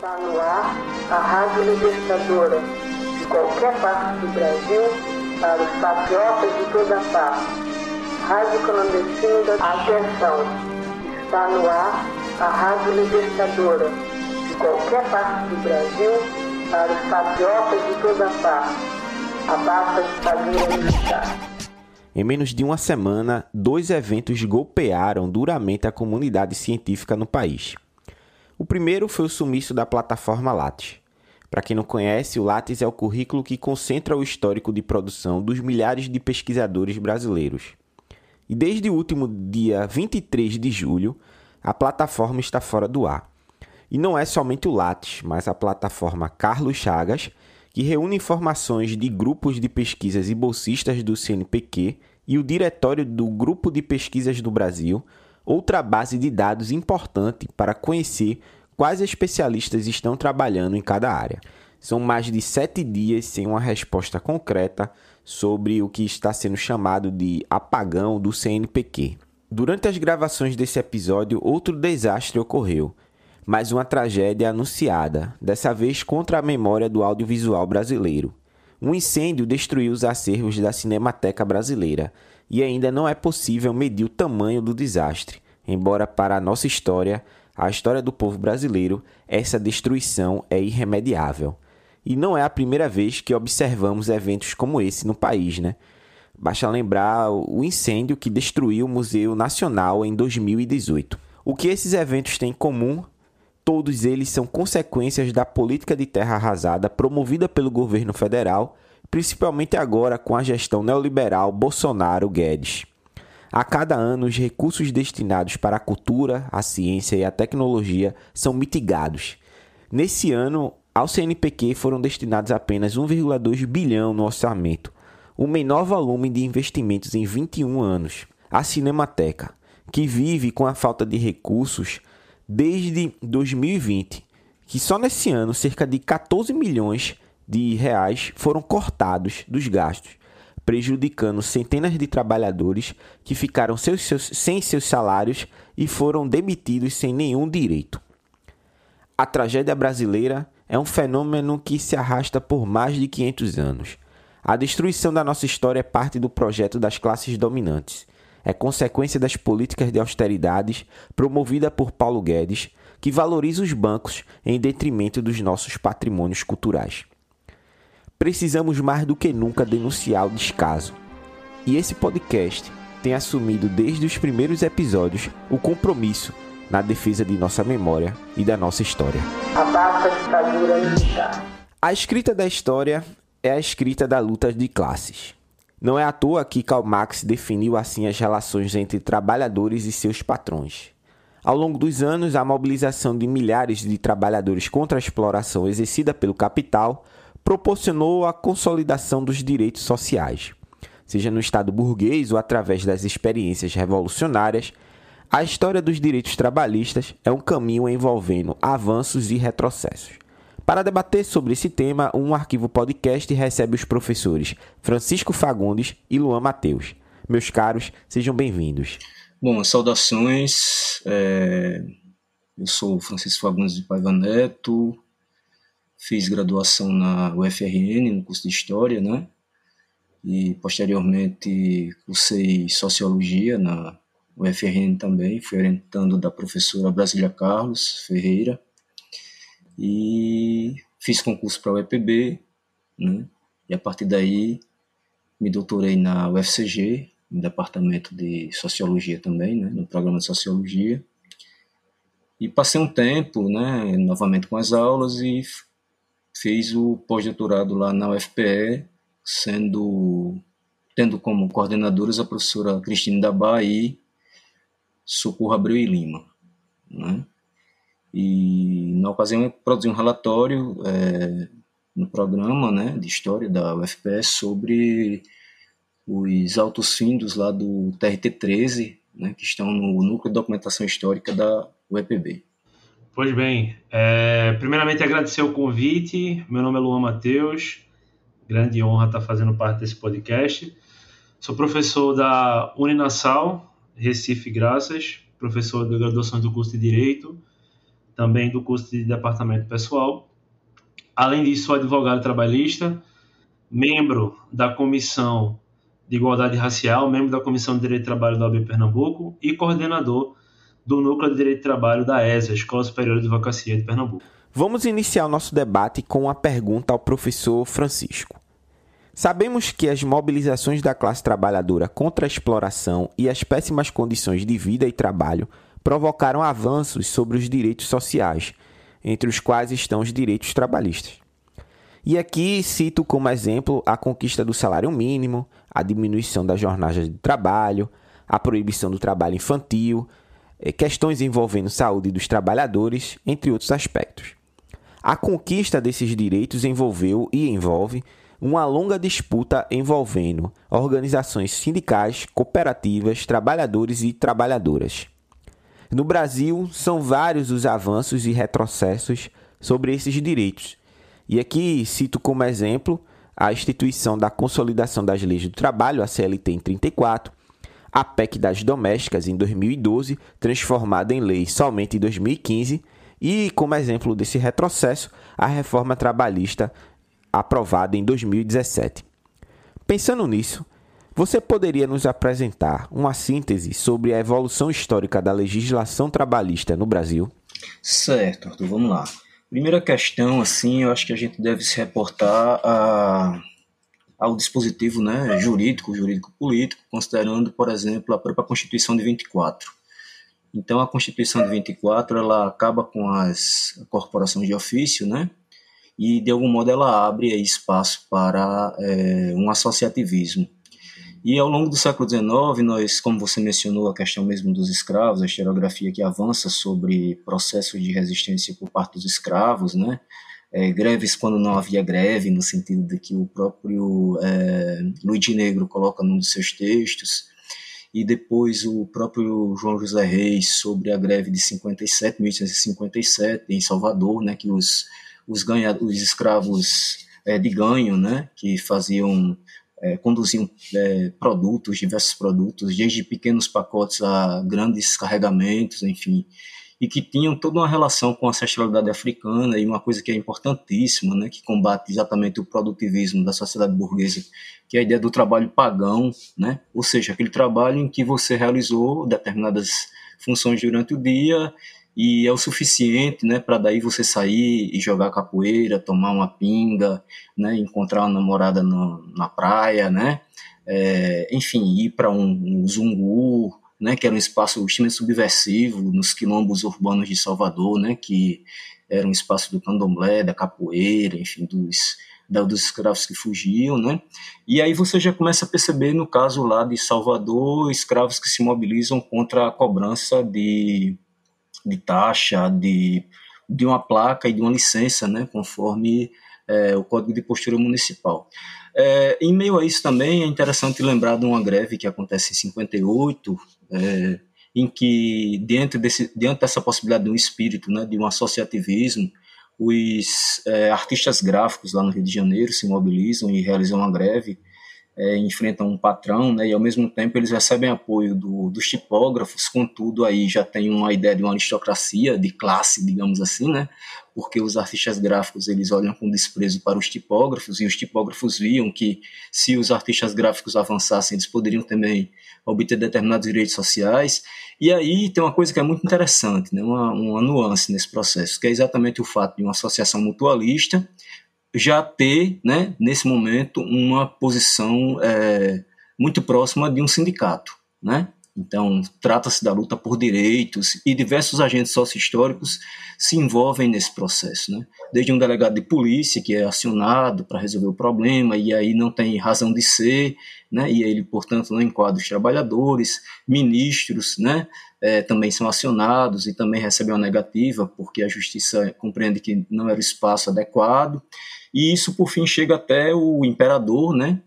Está no ar a Rádio Libertadora, de qualquer parte do Brasil, para os patriotas de toda parte. Rádio clandestina atenção. Está no ar a Rádio Libertadora, de qualquer parte do Brasil, para os patriotas de toda parte. A basta de fazer. Em menos de uma semana, dois eventos golpearam duramente a comunidade científica no país. O primeiro foi o sumiço da plataforma Lattes. Para quem não conhece, o Lattes é o currículo que concentra o histórico de produção dos milhares de pesquisadores brasileiros. E desde o último dia 23 de julho, a plataforma está fora do ar. E não é somente o Lattes, mas a plataforma Carlos Chagas, que reúne informações de grupos de pesquisas e bolsistas do CNPq e o diretório do Grupo de Pesquisas do Brasil, outra base de dados importante para conhecer quais especialistas estão trabalhando em cada área. São mais de sete dias sem uma resposta concreta sobre o que está sendo chamado de apagão do CNPq. Durante as gravações desse episódio, outro desastre ocorreu, mais uma tragédia anunciada, dessa vez contra a memória do audiovisual brasileiro. Um incêndio destruiu os acervos da Cinemateca Brasileira e ainda não é possível medir o tamanho do desastre, embora para a nossa história, a história do povo brasileiro, essa destruição é irremediável. E não é a primeira vez que observamos eventos como esse no país, né? Basta lembrar o incêndio que destruiu o Museu Nacional em 2018. O que esses eventos têm em comum Todos eles são consequências da política de terra arrasada promovida pelo governo federal, principalmente agora com a gestão neoliberal Bolsonaro-Guedes. A cada ano, os recursos destinados para a cultura, a ciência e a tecnologia são mitigados. Nesse ano, ao CNPq foram destinados apenas 1,2 bilhão no orçamento, o menor volume de investimentos em 21 anos. A Cinemateca, que vive com a falta de recursos, desde 2020, que só nesse ano cerca de 14 milhões de reais foram cortados dos gastos, prejudicando centenas de trabalhadores que ficaram seus, seus, sem seus salários e foram demitidos sem nenhum direito. A tragédia brasileira é um fenômeno que se arrasta por mais de 500 anos. A destruição da nossa história é parte do projeto das classes dominantes é consequência das políticas de austeridades promovida por Paulo Guedes, que valoriza os bancos em detrimento dos nossos patrimônios culturais. Precisamos mais do que nunca denunciar o descaso. E esse podcast tem assumido desde os primeiros episódios o compromisso na defesa de nossa memória e da nossa história. A A escrita da história é a escrita da luta de classes. Não é à toa que Karl Marx definiu assim as relações entre trabalhadores e seus patrões. Ao longo dos anos, a mobilização de milhares de trabalhadores contra a exploração exercida pelo capital proporcionou a consolidação dos direitos sociais. Seja no Estado burguês ou através das experiências revolucionárias, a história dos direitos trabalhistas é um caminho envolvendo avanços e retrocessos. Para debater sobre esse tema, um arquivo podcast recebe os professores Francisco Fagundes e Luan Mateus. Meus caros, sejam bem-vindos. Bom, saudações. É... Eu sou Francisco Fagundes de Paiva Neto, fiz graduação na UFRN, no curso de História, né? E posteriormente cursei Sociologia na UFRN também, fui orientando da professora Brasília Carlos Ferreira e fiz concurso para o EPB, né? E a partir daí me doutorei na UFCG, no departamento de Sociologia também, né? No programa de Sociologia. E passei um tempo, né? Novamente com as aulas e fiz o pós-doutorado lá na UFPE, sendo tendo como coordenadoras a professora Cristina Dabá e Socorro Abreu e Lima, né? E na ocasião eu produzi um relatório é, no programa né, de história da UFPS sobre os altos findos lá do TRT-13, né, que estão no Núcleo de Documentação Histórica da UEPB. Pois bem, é, primeiramente agradecer o convite, meu nome é Luan Matheus, grande honra estar fazendo parte desse podcast. Sou professor da Uninasal, Recife Graças, professor de graduação do curso de Direito, também do curso de departamento pessoal. Além disso, sou advogado trabalhista, membro da Comissão de Igualdade Racial, membro da Comissão de Direito de Trabalho da OAB Pernambuco e coordenador do Núcleo de Direito de Trabalho da ESA, Escola Superior de Advocacia de Pernambuco. Vamos iniciar o nosso debate com uma pergunta ao professor Francisco. Sabemos que as mobilizações da classe trabalhadora contra a exploração e as péssimas condições de vida e trabalho provocaram avanços sobre os direitos sociais, entre os quais estão os direitos trabalhistas. E aqui cito como exemplo a conquista do salário mínimo, a diminuição da jornada de trabalho, a proibição do trabalho infantil, questões envolvendo saúde dos trabalhadores, entre outros aspectos. A conquista desses direitos envolveu e envolve uma longa disputa envolvendo organizações sindicais, cooperativas, trabalhadores e trabalhadoras. No Brasil, são vários os avanços e retrocessos sobre esses direitos. E aqui cito como exemplo a instituição da Consolidação das Leis do Trabalho, a CLT em 34, a PEC das Domésticas em 2012, transformada em lei somente em 2015, e como exemplo desse retrocesso, a reforma trabalhista aprovada em 2017. Pensando nisso, você poderia nos apresentar uma síntese sobre a evolução histórica da legislação trabalhista no Brasil? Certo, Arthur, vamos lá. Primeira questão, assim, eu acho que a gente deve se reportar a, ao dispositivo né, jurídico, jurídico-político, considerando, por exemplo, a própria Constituição de 24. Então, a Constituição de 24, ela acaba com as corporações de ofício, né, e, de algum modo, ela abre espaço para é, um associativismo. E ao longo do século XIX, nós, como você mencionou, a questão mesmo dos escravos, a historiografia que avança sobre processos de resistência por parte dos escravos, né? É, greves quando não havia greve, no sentido de que o próprio é, Luiz Negro coloca num dos seus textos, e depois o próprio João José Reis sobre a greve de 57, 1857, em Salvador, né, que os, os, ganha, os escravos é, de ganho, né, que faziam é, conduziam é, produtos, diversos produtos, desde pequenos pacotes a grandes carregamentos, enfim, e que tinham toda uma relação com a ancestralidade africana e uma coisa que é importantíssima, né, que combate exatamente o produtivismo da sociedade burguesa, que é a ideia do trabalho pagão, né, ou seja, aquele trabalho em que você realizou determinadas funções durante o dia e é o suficiente, né, para daí você sair e jogar capoeira, tomar uma pinga, né, encontrar uma namorada no, na praia, né, é, enfim, ir para um, um zungu, né, que era um espaço extremamente subversivo nos quilombos urbanos de Salvador, né, que era um espaço do candomblé, da capoeira, enfim, dos, da, dos escravos que fugiam, né, e aí você já começa a perceber, no caso lá de Salvador, escravos que se mobilizam contra a cobrança de de taxa, de, de uma placa e de uma licença, né, conforme é, o Código de Postura Municipal. É, em meio a isso também é interessante lembrar de uma greve que acontece em 58, é, em que, diante, desse, diante dessa possibilidade de um espírito, né, de um associativismo, os é, artistas gráficos lá no Rio de Janeiro se mobilizam e realizam uma greve é, enfrentam um patrão, né, e ao mesmo tempo eles recebem apoio do, dos tipógrafos, contudo aí já tem uma ideia de uma aristocracia, de classe, digamos assim, né, porque os artistas gráficos eles olham com desprezo para os tipógrafos, e os tipógrafos viam que se os artistas gráficos avançassem, eles poderiam também obter determinados direitos sociais, e aí tem uma coisa que é muito interessante, né, uma, uma nuance nesse processo, que é exatamente o fato de uma associação mutualista, já ter, né, nesse momento, uma posição é, muito próxima de um sindicato. Né? Então, trata-se da luta por direitos e diversos agentes sócio-históricos se envolvem nesse processo. Né? Desde um delegado de polícia que é acionado para resolver o problema e aí não tem razão de ser, né? e ele, portanto, não enquadra os trabalhadores, ministros né? É, também são acionados e também recebem uma negativa porque a justiça compreende que não era o espaço adequado. E isso, por fim, chega até o imperador, né,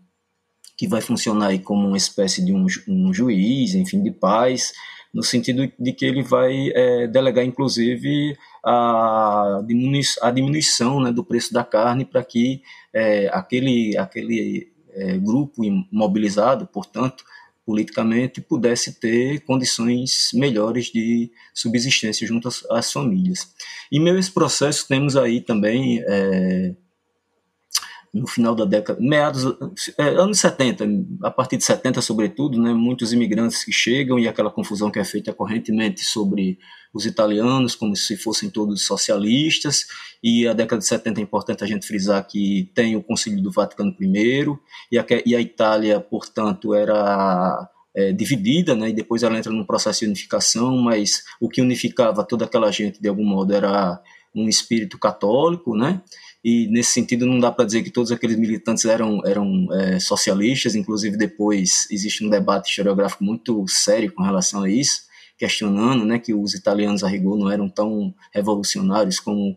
que vai funcionar aí como uma espécie de um, um juiz, enfim, de paz, no sentido de que ele vai é, delegar, inclusive, a, a diminuição né, do preço da carne para que é, aquele, aquele é, grupo mobilizado, portanto, politicamente pudesse ter condições melhores de subsistência junto às, às famílias. E meio esse processo temos aí também é, no final da década, meados, é, anos 70, a partir de 70 sobretudo, né, muitos imigrantes que chegam e aquela confusão que é feita correntemente sobre os italianos como se fossem todos socialistas, e a década de 70 é importante a gente frisar que tem o Concílio do Vaticano I, e a, e a Itália, portanto, era é, dividida, né, e depois ela entra num processo de unificação, mas o que unificava toda aquela gente, de algum modo, era um espírito católico, né, e nesse sentido não dá para dizer que todos aqueles militantes eram, eram é, socialistas, inclusive depois existe um debate historiográfico muito sério com relação a isso, questionando né, que os italianos a rigor não eram tão revolucionários como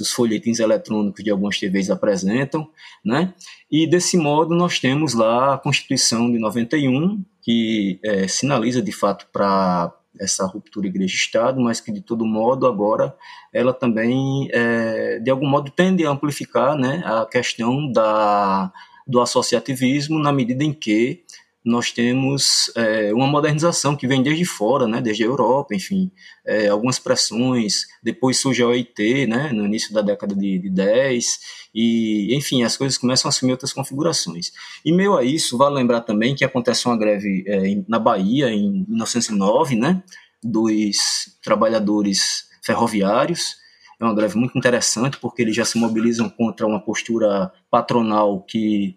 os folhetins eletrônicos de algumas TVs apresentam, né? E desse modo nós temos lá a Constituição de 91, que é, sinaliza de fato para essa ruptura igreja-estado, mas que de todo modo agora ela também é, de algum modo tende a amplificar né, a questão da, do associativismo na medida em que nós temos é, uma modernização que vem desde fora, né, desde a Europa, enfim, é, algumas pressões, depois surge a OIT, né, no início da década de, de 10, e, enfim, as coisas começam a assumir outras configurações. E meio a isso, vale lembrar também que acontece uma greve é, na Bahia, em 1909, né, dos trabalhadores ferroviários, é uma greve muito interessante, porque eles já se mobilizam contra uma postura patronal que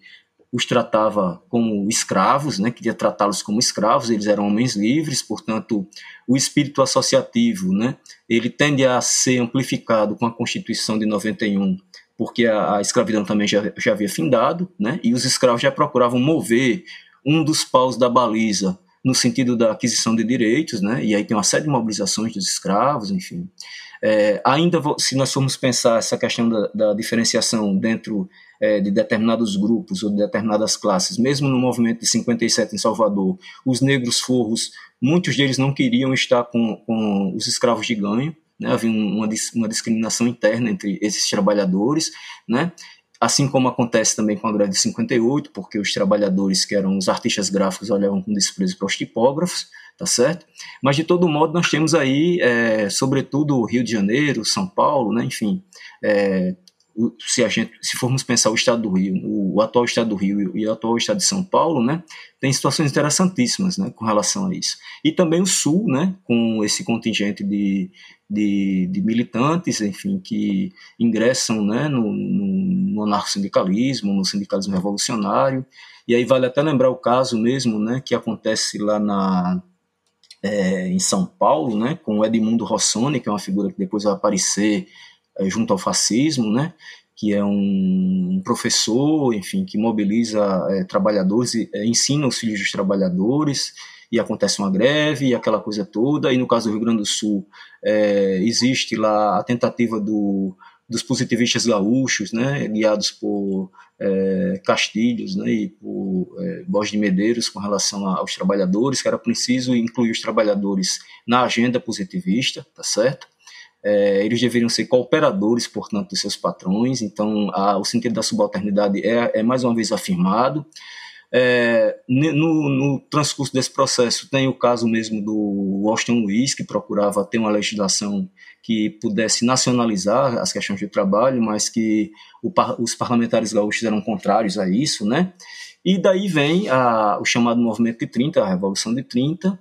os tratava como escravos, né, queria tratá-los como escravos, eles eram homens livres, portanto, o espírito associativo, né, ele tende a ser amplificado com a Constituição de 91, porque a, a escravidão também já, já havia findado, né, e os escravos já procuravam mover um dos paus da baliza no sentido da aquisição de direitos, né, e aí tem uma série de mobilizações dos escravos, enfim. É, ainda, se nós formos pensar essa questão da, da diferenciação dentro é, de determinados grupos ou de determinadas classes, mesmo no movimento de 57 em Salvador, os negros forros, muitos deles não queriam estar com, com os escravos de ganho, né? havia uma, uma discriminação interna entre esses trabalhadores, né? assim como acontece também com a greve de 58, porque os trabalhadores que eram os artistas gráficos olhavam com desprezo para os tipógrafos, tá certo? Mas de todo modo nós temos aí, é, sobretudo Rio de Janeiro, São Paulo, né, enfim, é, se a gente se formos pensar o estado do Rio, o, atual estado do Rio e o atual estado de São Paulo, né, tem situações interessantíssimas, né, com relação a isso. E também o Sul, né, com esse contingente de, de, de militantes, enfim, que ingressam, né, no, no, no anarco-sindicalismo, no sindicalismo revolucionário. E aí vale até lembrar o caso mesmo, né, que acontece lá na é, em São Paulo, né, com Edmundo Rossoni, que é uma figura que depois vai aparecer junto ao fascismo, né? que é um professor, enfim, que mobiliza é, trabalhadores é, ensina os filhos dos trabalhadores, e acontece uma greve, e aquela coisa toda, e no caso do Rio Grande do Sul, é, existe lá a tentativa do, dos positivistas gaúchos, né, guiados por é, Castilhos né, e por é, Borges de Medeiros com relação aos trabalhadores, que era preciso incluir os trabalhadores na agenda positivista, tá certo? É, eles deveriam ser cooperadores, portanto, dos seus patrões, então a, o sentido da subalternidade é, é mais uma vez afirmado. É, no, no, transcurso desse processo tem o caso mesmo do Washington Luiz, que procurava ter uma legislação que pudesse nacionalizar as questões de trabalho, mas que o, os parlamentares gaúchos eram contrários a isso, né? E daí vem a, o chamado movimento de 30, a Revolução de 30,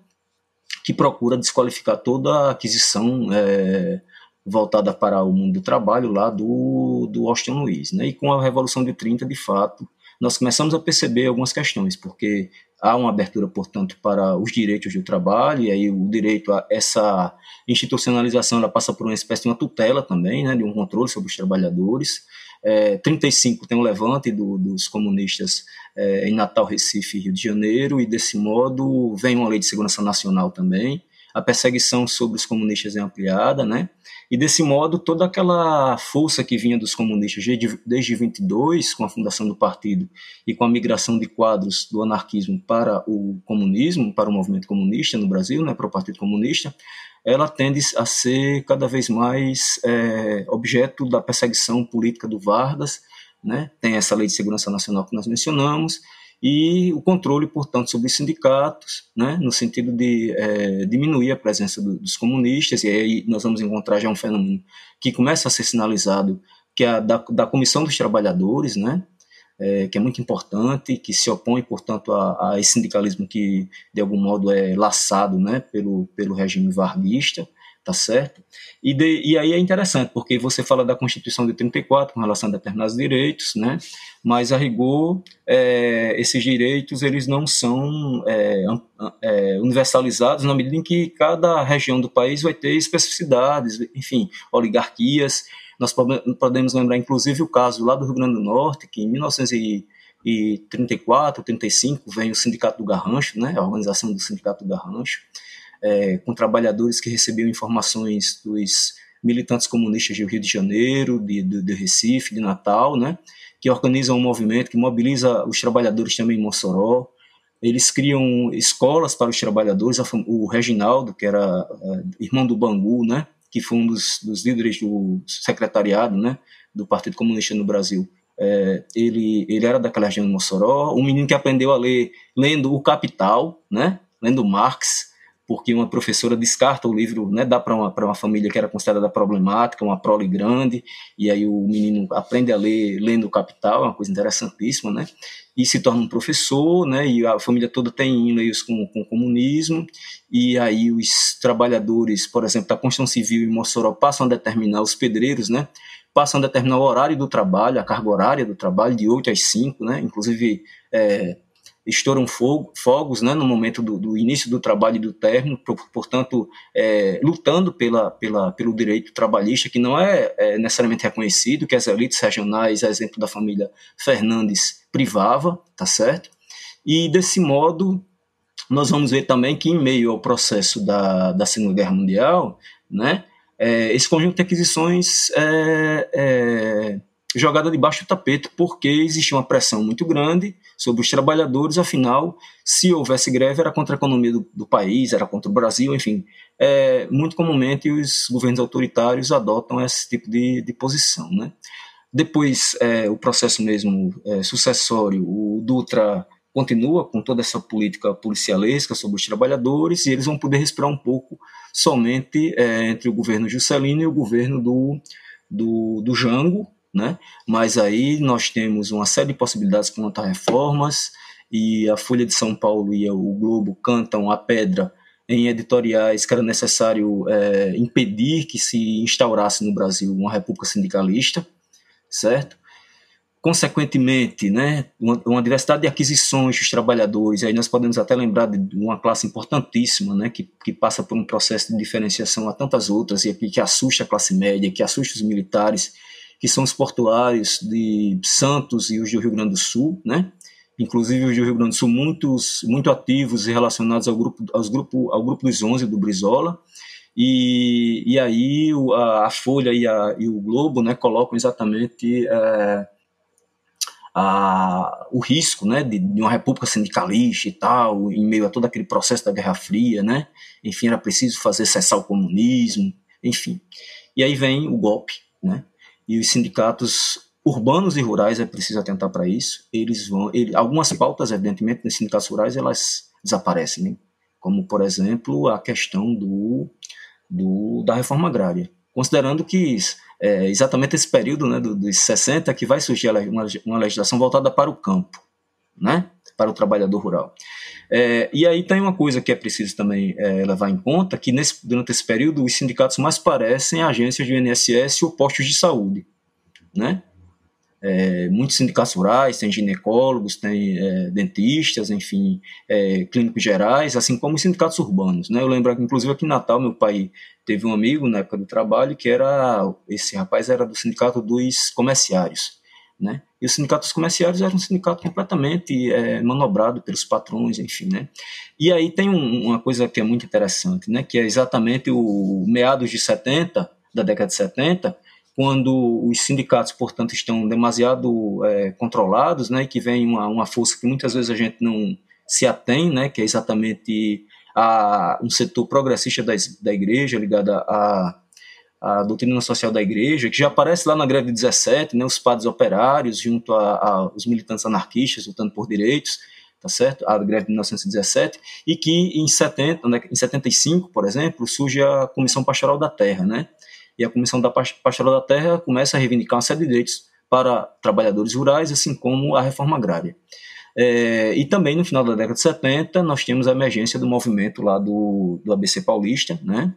que procura desqualificar toda a aquisição é, voltada para o mundo do trabalho lá do, do Austin Luiz. Né? E com a Revolução de 30, de fato, nós começamos a perceber algumas questões, porque há uma abertura, portanto, para os direitos do trabalho, e aí o direito a essa institucionalização ela passa por uma espécie de uma tutela também, né, de um controle sobre os trabalhadores. É, 35 tem um levante do, dos comunistas é, em Natal, Recife Rio de Janeiro, e desse modo vem uma lei de segurança nacional também. A perseguição sobre os comunistas é ampliada, né? E desse modo, toda aquela força que vinha dos comunistas desde 22, com a fundação do partido e com a migração de quadros do anarquismo para o comunismo, para o movimento comunista no Brasil, né, para o Partido Comunista, ela tende a ser cada vez mais é, objeto da perseguição política do Vargas, né? tem essa lei de segurança nacional que nós mencionamos, e o controle, portanto, sobre os sindicatos, né, no sentido de é, diminuir a presença do, dos comunistas, e aí nós vamos encontrar já um fenômeno que começa a ser sinalizado, que é a da, da Comissão dos Trabalhadores, né, é, que é muito importante, que se opõe, portanto, a, a, esse sindicalismo que, de algum modo, é laçado né, pelo, pelo regime varguista, tá certo? E, de, e aí é interessante, porque você fala da Constituição de 34 com relação a determinados direitos, né? Mas, a rigor, é, esses direitos, eles não são é, é, universalizados na medida em que cada região do país vai ter especificidades, enfim, oligarquias. Nós podemos lembrar, inclusive, o caso lá do Rio Grande do Norte, que em 1934, 35, vem o Sindicato do Garrancho, né? A organização do Sindicato do Garrancho, é, com trabalhadores que recebiam informações dos militantes comunistas do Rio de Janeiro, de, de, de Recife, de Natal, né, que organizam um movimento que mobiliza os trabalhadores também em Mossoró. Eles criam escolas para os trabalhadores. O Reginaldo, que era é, irmão do Bangu, né, que foi um dos, dos líderes do secretariado né, do Partido Comunista no Brasil, é, ele, ele era daquela região de Mossoró, um menino que aprendeu a ler lendo O Capital, né, lendo Marx, porque uma professora descarta o livro, né, dá para uma, uma família que era considerada problemática, uma prole grande, e aí o menino aprende a ler lendo o Capital, é uma coisa interessantíssima, né, e se torna um professor, né, e a família toda tem e-mails com, com o comunismo, e aí os trabalhadores, por exemplo, da Constituição Civil em Mossoró passam a determinar, os pedreiros, né, passam a determinar o horário do trabalho, a carga horária do trabalho, de 8 às 5, né, inclusive é, estouram fogo, fogos né, no momento do, do, início do trabalho do término, portanto, é, lutando pela, pela, pelo direito trabalhista, que não é, é, necessariamente reconhecido, que as elites regionais, a exemplo da família Fernandes, privava, tá certo? E desse modo, nós vamos ver também que, em meio ao processo da, da Segunda Guerra Mundial, né, é, esse conjunto de aquisições é, é jogada debaixo do tapete, porque existia uma pressão muito grande sobre os trabalhadores, afinal, se houvesse greve, era contra a economia do, do país, era contra o Brasil, enfim. É, muito comumente os governos autoritários adotam esse tipo de, de posição. Né? Depois, é, o processo mesmo é, sucessório, o Dutra continua com toda essa política policialesca sobre os trabalhadores e eles vão poder respirar um pouco somente é, entre o governo Juscelino e o governo do, do, do Jango, né? Mas aí nós temos uma série de possibilidades quanto a reformas e a Folha de São Paulo e o Globo cantam a pedra em editoriais que era necessário é, impedir que se instaurasse no Brasil uma república sindicalista, certo? Consequentemente, né, uma, uma, diversidade de aquisições dos trabalhadores, aí nós podemos até lembrar de uma classe importantíssima, né, que, que passa por um processo de diferenciação a tantas outras, e que assusta a classe média, que assusta os militares, que são os portuários de Santos e os do Rio Grande do Sul, né? Inclusive os do Rio Grande do Sul muitos, muito ativos e relacionados ao grupo, aos grupo, ao grupo dos 11 do Brizola. E, e aí a, a Folha e, a, e, o Globo né, colocam exatamente é, a, o risco né, de, de, uma república sindicalista e tal, em meio a todo aquele processo da Guerra Fria, né? Enfim, era preciso fazer cessar o comunismo, enfim. E aí vem o golpe, né? E os sindicatos urbanos e rurais é preciso atentar para isso. Eles vão, ele, algumas pautas, evidentemente, nos sindicatos rurais elas desaparecem, né? como por exemplo a questão do, do da reforma agrária, considerando que é, exatamente esse período, né, dos 60, que vai surgir uma, uma legislação voltada para o campo, né? para o trabalhador rural. É, e aí tem uma coisa que é preciso também é, levar em conta, que nesse, durante esse período os sindicatos mais parecem agências do INSS ou postos de saúde, né? É, muitos sindicatos rurais, tem ginecólogos, tem é, dentistas, enfim, é, clínicos gerais, assim como os sindicatos urbanos. Né? Eu lembro, inclusive, aqui em Natal, meu pai teve um amigo na época do trabalho que era, esse rapaz era do sindicato dos comerciários. Né? E os sindicatos comerciários eram um sindicato completamente é, manobrado pelos patrões, enfim, né? E aí tem um, uma coisa que é muito interessante, né? Que é exatamente o meados de 70, da década de 70, quando os sindicatos, portanto, estão demasiado é, controlados, né? E que vem uma, uma força que muitas vezes a gente não se atém, né? Que é exatamente a, um setor progressista da, da igreja ligado a a doutrina social da igreja, que já aparece lá na greve de 17, né, os padres operários junto aos militantes anarquistas lutando por direitos, tá certo? A greve de 1917, e que em 70, né, em 75, por exemplo, surge a Comissão Pastoral da Terra, né? E a Comissão da Pastoral da Terra começa a reivindicar uma série de direitos para trabalhadores rurais, assim como a reforma agrária. É, e também no final da década de 70 nós temos a emergência do movimento lá do, do ABC Paulista, né?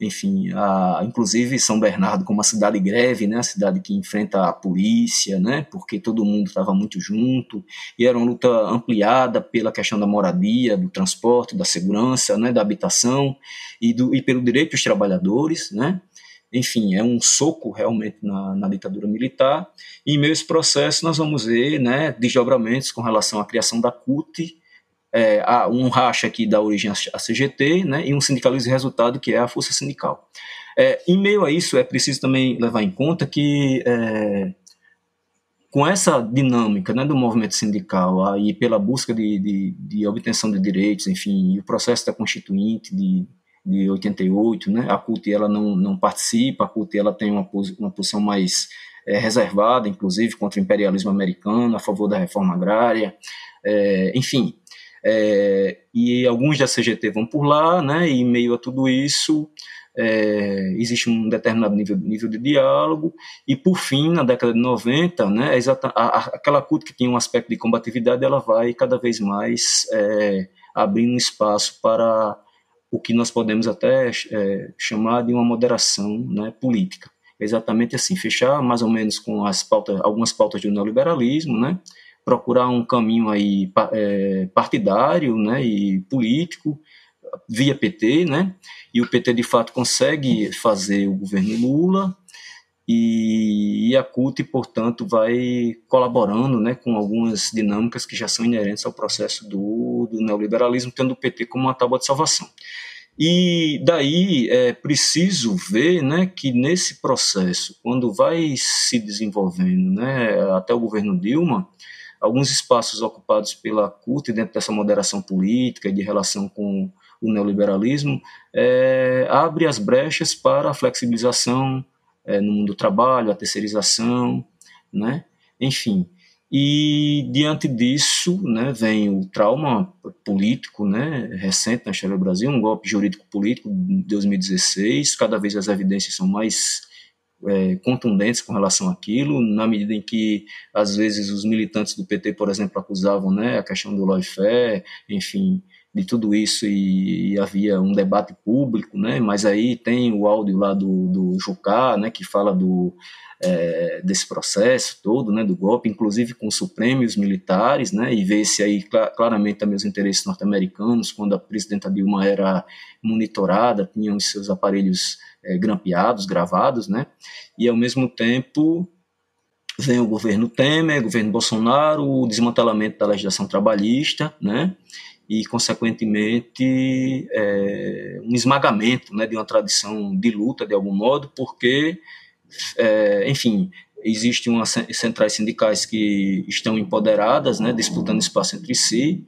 Enfim, a, inclusive São Bernardo como uma cidade greve, né, a cidade que enfrenta a polícia, né, porque todo mundo estava muito junto, e era uma luta ampliada pela questão da moradia, do transporte, da segurança, né, da habitação e, do, e pelo direito dos trabalhadores, né, enfim, é um soco realmente na, na, ditadura militar. E em meio a esse processo, nós vamos ver né, desdobramentos com relação à criação da CUT, é, um racha aqui da origem à CGT, né, e um sindicalismo resultado que é a força sindical. É, em meio a isso, é preciso também levar em conta que é, com essa dinâmica né, do movimento sindical aí pela busca de, de, de, obtenção de direitos, enfim, o processo da Constituinte de, de 88, né, a CUT ela não, não participa, a CUT ela tem uma, uma posição mais é, reservada, inclusive contra o imperialismo americano, a favor da reforma agrária, é, enfim, é, e alguns da CGT vão por lá, né, e em meio a tudo isso, é, existe um determinado nível, nível de diálogo, e por fim, na década de 90, né, exata, a, aquela CUT que tinha um aspecto de combatividade, ela vai cada vez mais é, abrindo espaço para o que nós podemos até é, chamar de uma moderação né, política. Exatamente assim, fechar mais ou menos com as pautas, algumas pautas do neoliberalismo, né, procurar um caminho aí é, partidário né, e político via PT, né, e o PT de fato consegue fazer o governo Lula e, e a CUT, portanto, vai colaborando né, com algumas dinâmicas que já são inerentes ao processo do, do neoliberalismo, tendo o PT como uma tábua de salvação. E daí é preciso ver né, que nesse processo, quando vai se desenvolvendo né, até o governo Dilma, alguns espaços ocupados pela CUT dentro dessa moderação política de relação com o neoliberalismo, é, abre as brechas para a flexibilização é, no mundo do trabalho, a terceirização, né? enfim. E diante disso, né, vem o trauma político, né, recente na história do Brasil, um golpe jurídico político de 2016. Cada vez as evidências são mais é, contundentes com relação àquilo, na medida em que, às vezes, os militantes do PT, por exemplo, acusavam né, a questão do lawfare, enfim, de tudo isso e, e, havia um debate público, né? Mas aí tem o áudio lá do, do Jucá, né? Que fala do é, desse processo todo, né? Do golpe, inclusive com o Supremo e os militares, né? E vê-se aí cl claramente também os interesses norte-americanos quando a presidenta Dilma era monitorada, tinham os seus aparelhos é, grampeados, gravados, né? E ao mesmo tempo vem o governo Temer, governo Bolsonaro, o desmantelamento da legislação trabalhista, né? E, consequentemente, é, um esmagamento né, de uma tradição de luta, de algum modo, porque, é, enfim, existem umas centrais sindicais que estão empoderadas, né, disputando espaço entre si,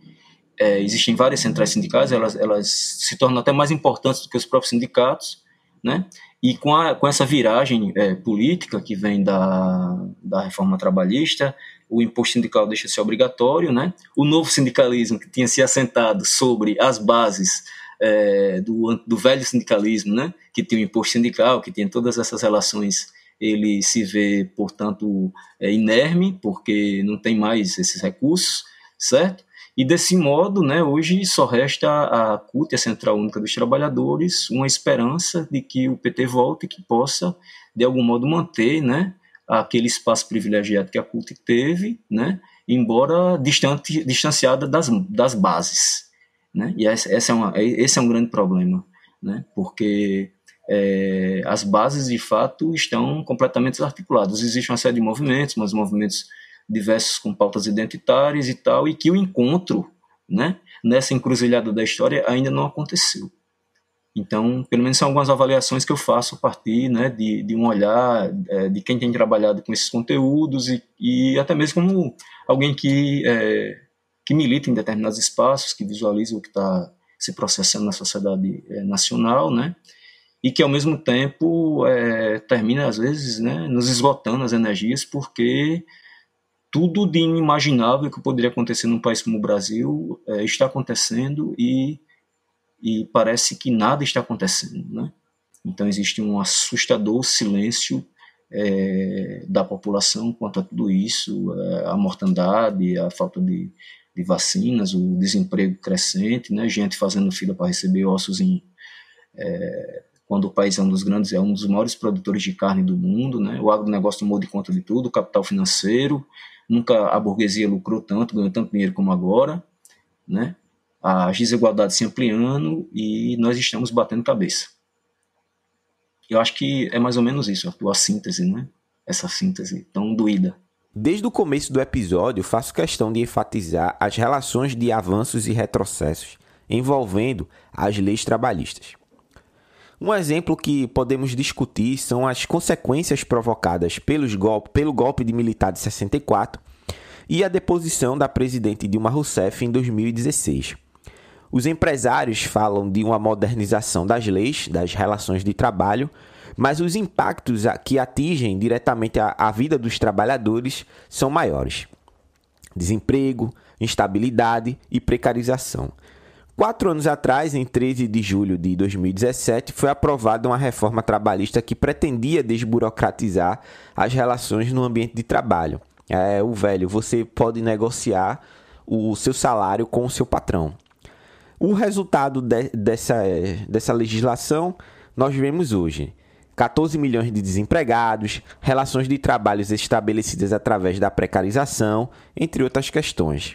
é, existem várias centrais sindicais, elas, elas se tornam até mais importantes do que os próprios sindicatos, né? E com, a, com essa viragem é, política que vem da, da reforma trabalhista, o imposto sindical deixa de ser obrigatório, né? O novo sindicalismo que tinha se assentado sobre as bases é, do, do velho sindicalismo, né? Que tinha o imposto sindical, que tinha todas essas relações, ele se vê, portanto, é, inerme, porque não tem mais esses recursos, certo? E desse modo, né, hoje só resta a CUT, a Central Única dos Trabalhadores, uma esperança de que o PT volte e que possa, de algum modo, manter né, aquele espaço privilegiado que a CUT teve, né, embora distante, distanciada das, das bases. Né? E essa, é uma, esse é um grande problema, né? porque é, as bases, de fato, estão completamente desarticuladas. Existe uma série de movimentos, mas movimentos diversos com pautas identitárias e tal, e que o encontro, né, nessa encruzilhada da história ainda não aconteceu. Então, pelo menos são algumas avaliações que eu faço a partir né, de, de um olhar é, de quem tem trabalhado com esses conteúdos e, e até mesmo como alguém que, é, que milita em determinados espaços, que visualiza o que está se processando na sociedade é, nacional, né? e que ao mesmo tempo é, termina às vezes né, nos esgotando as energias porque tudo de inimaginável que poderia acontecer num país como o Brasil é, está acontecendo e, e parece que nada está acontecendo, né? Então existe um assustador silêncio é, da população quanto a tudo isso, é, a mortandade, a falta de, de, vacinas, o desemprego crescente, né? Gente fazendo fila para receber ossos em é, quando o país é um dos grandes, é um dos maiores produtores de carne do mundo, né? O agronegócio tomou de conta de tudo, o capital financeiro, nunca a burguesia lucrou tanto, ganhou tanto dinheiro como agora, né? As desigualdades se ampliando e nós estamos batendo cabeça. Eu acho que é mais ou menos isso, a tua síntese, né? Essa síntese tão doída. Desde o começo do episódio, faço questão de enfatizar as relações de avanços e retrocessos envolvendo as leis trabalhistas. Um exemplo que podemos discutir são as consequências provocadas pelos pelo golpe de militar de 64 e a deposição da presidente Dilma Rousseff em 2016. Os empresários falam de uma modernização das leis, das relações de trabalho, mas os impactos que atingem diretamente a, a vida dos trabalhadores são maiores. Desemprego, instabilidade e precarização. Quatro anos atrás, em 13 de julho de 2017, foi aprovada uma reforma trabalhista que pretendia desburocratizar as relações no ambiente de trabalho. É o velho, você pode negociar o seu salário com o seu patrão. O resultado de, dessa, dessa legislação nós vemos hoje. 14 milhões de desempregados, relações de trabalhos estabelecidas através da precarização, entre outras questões.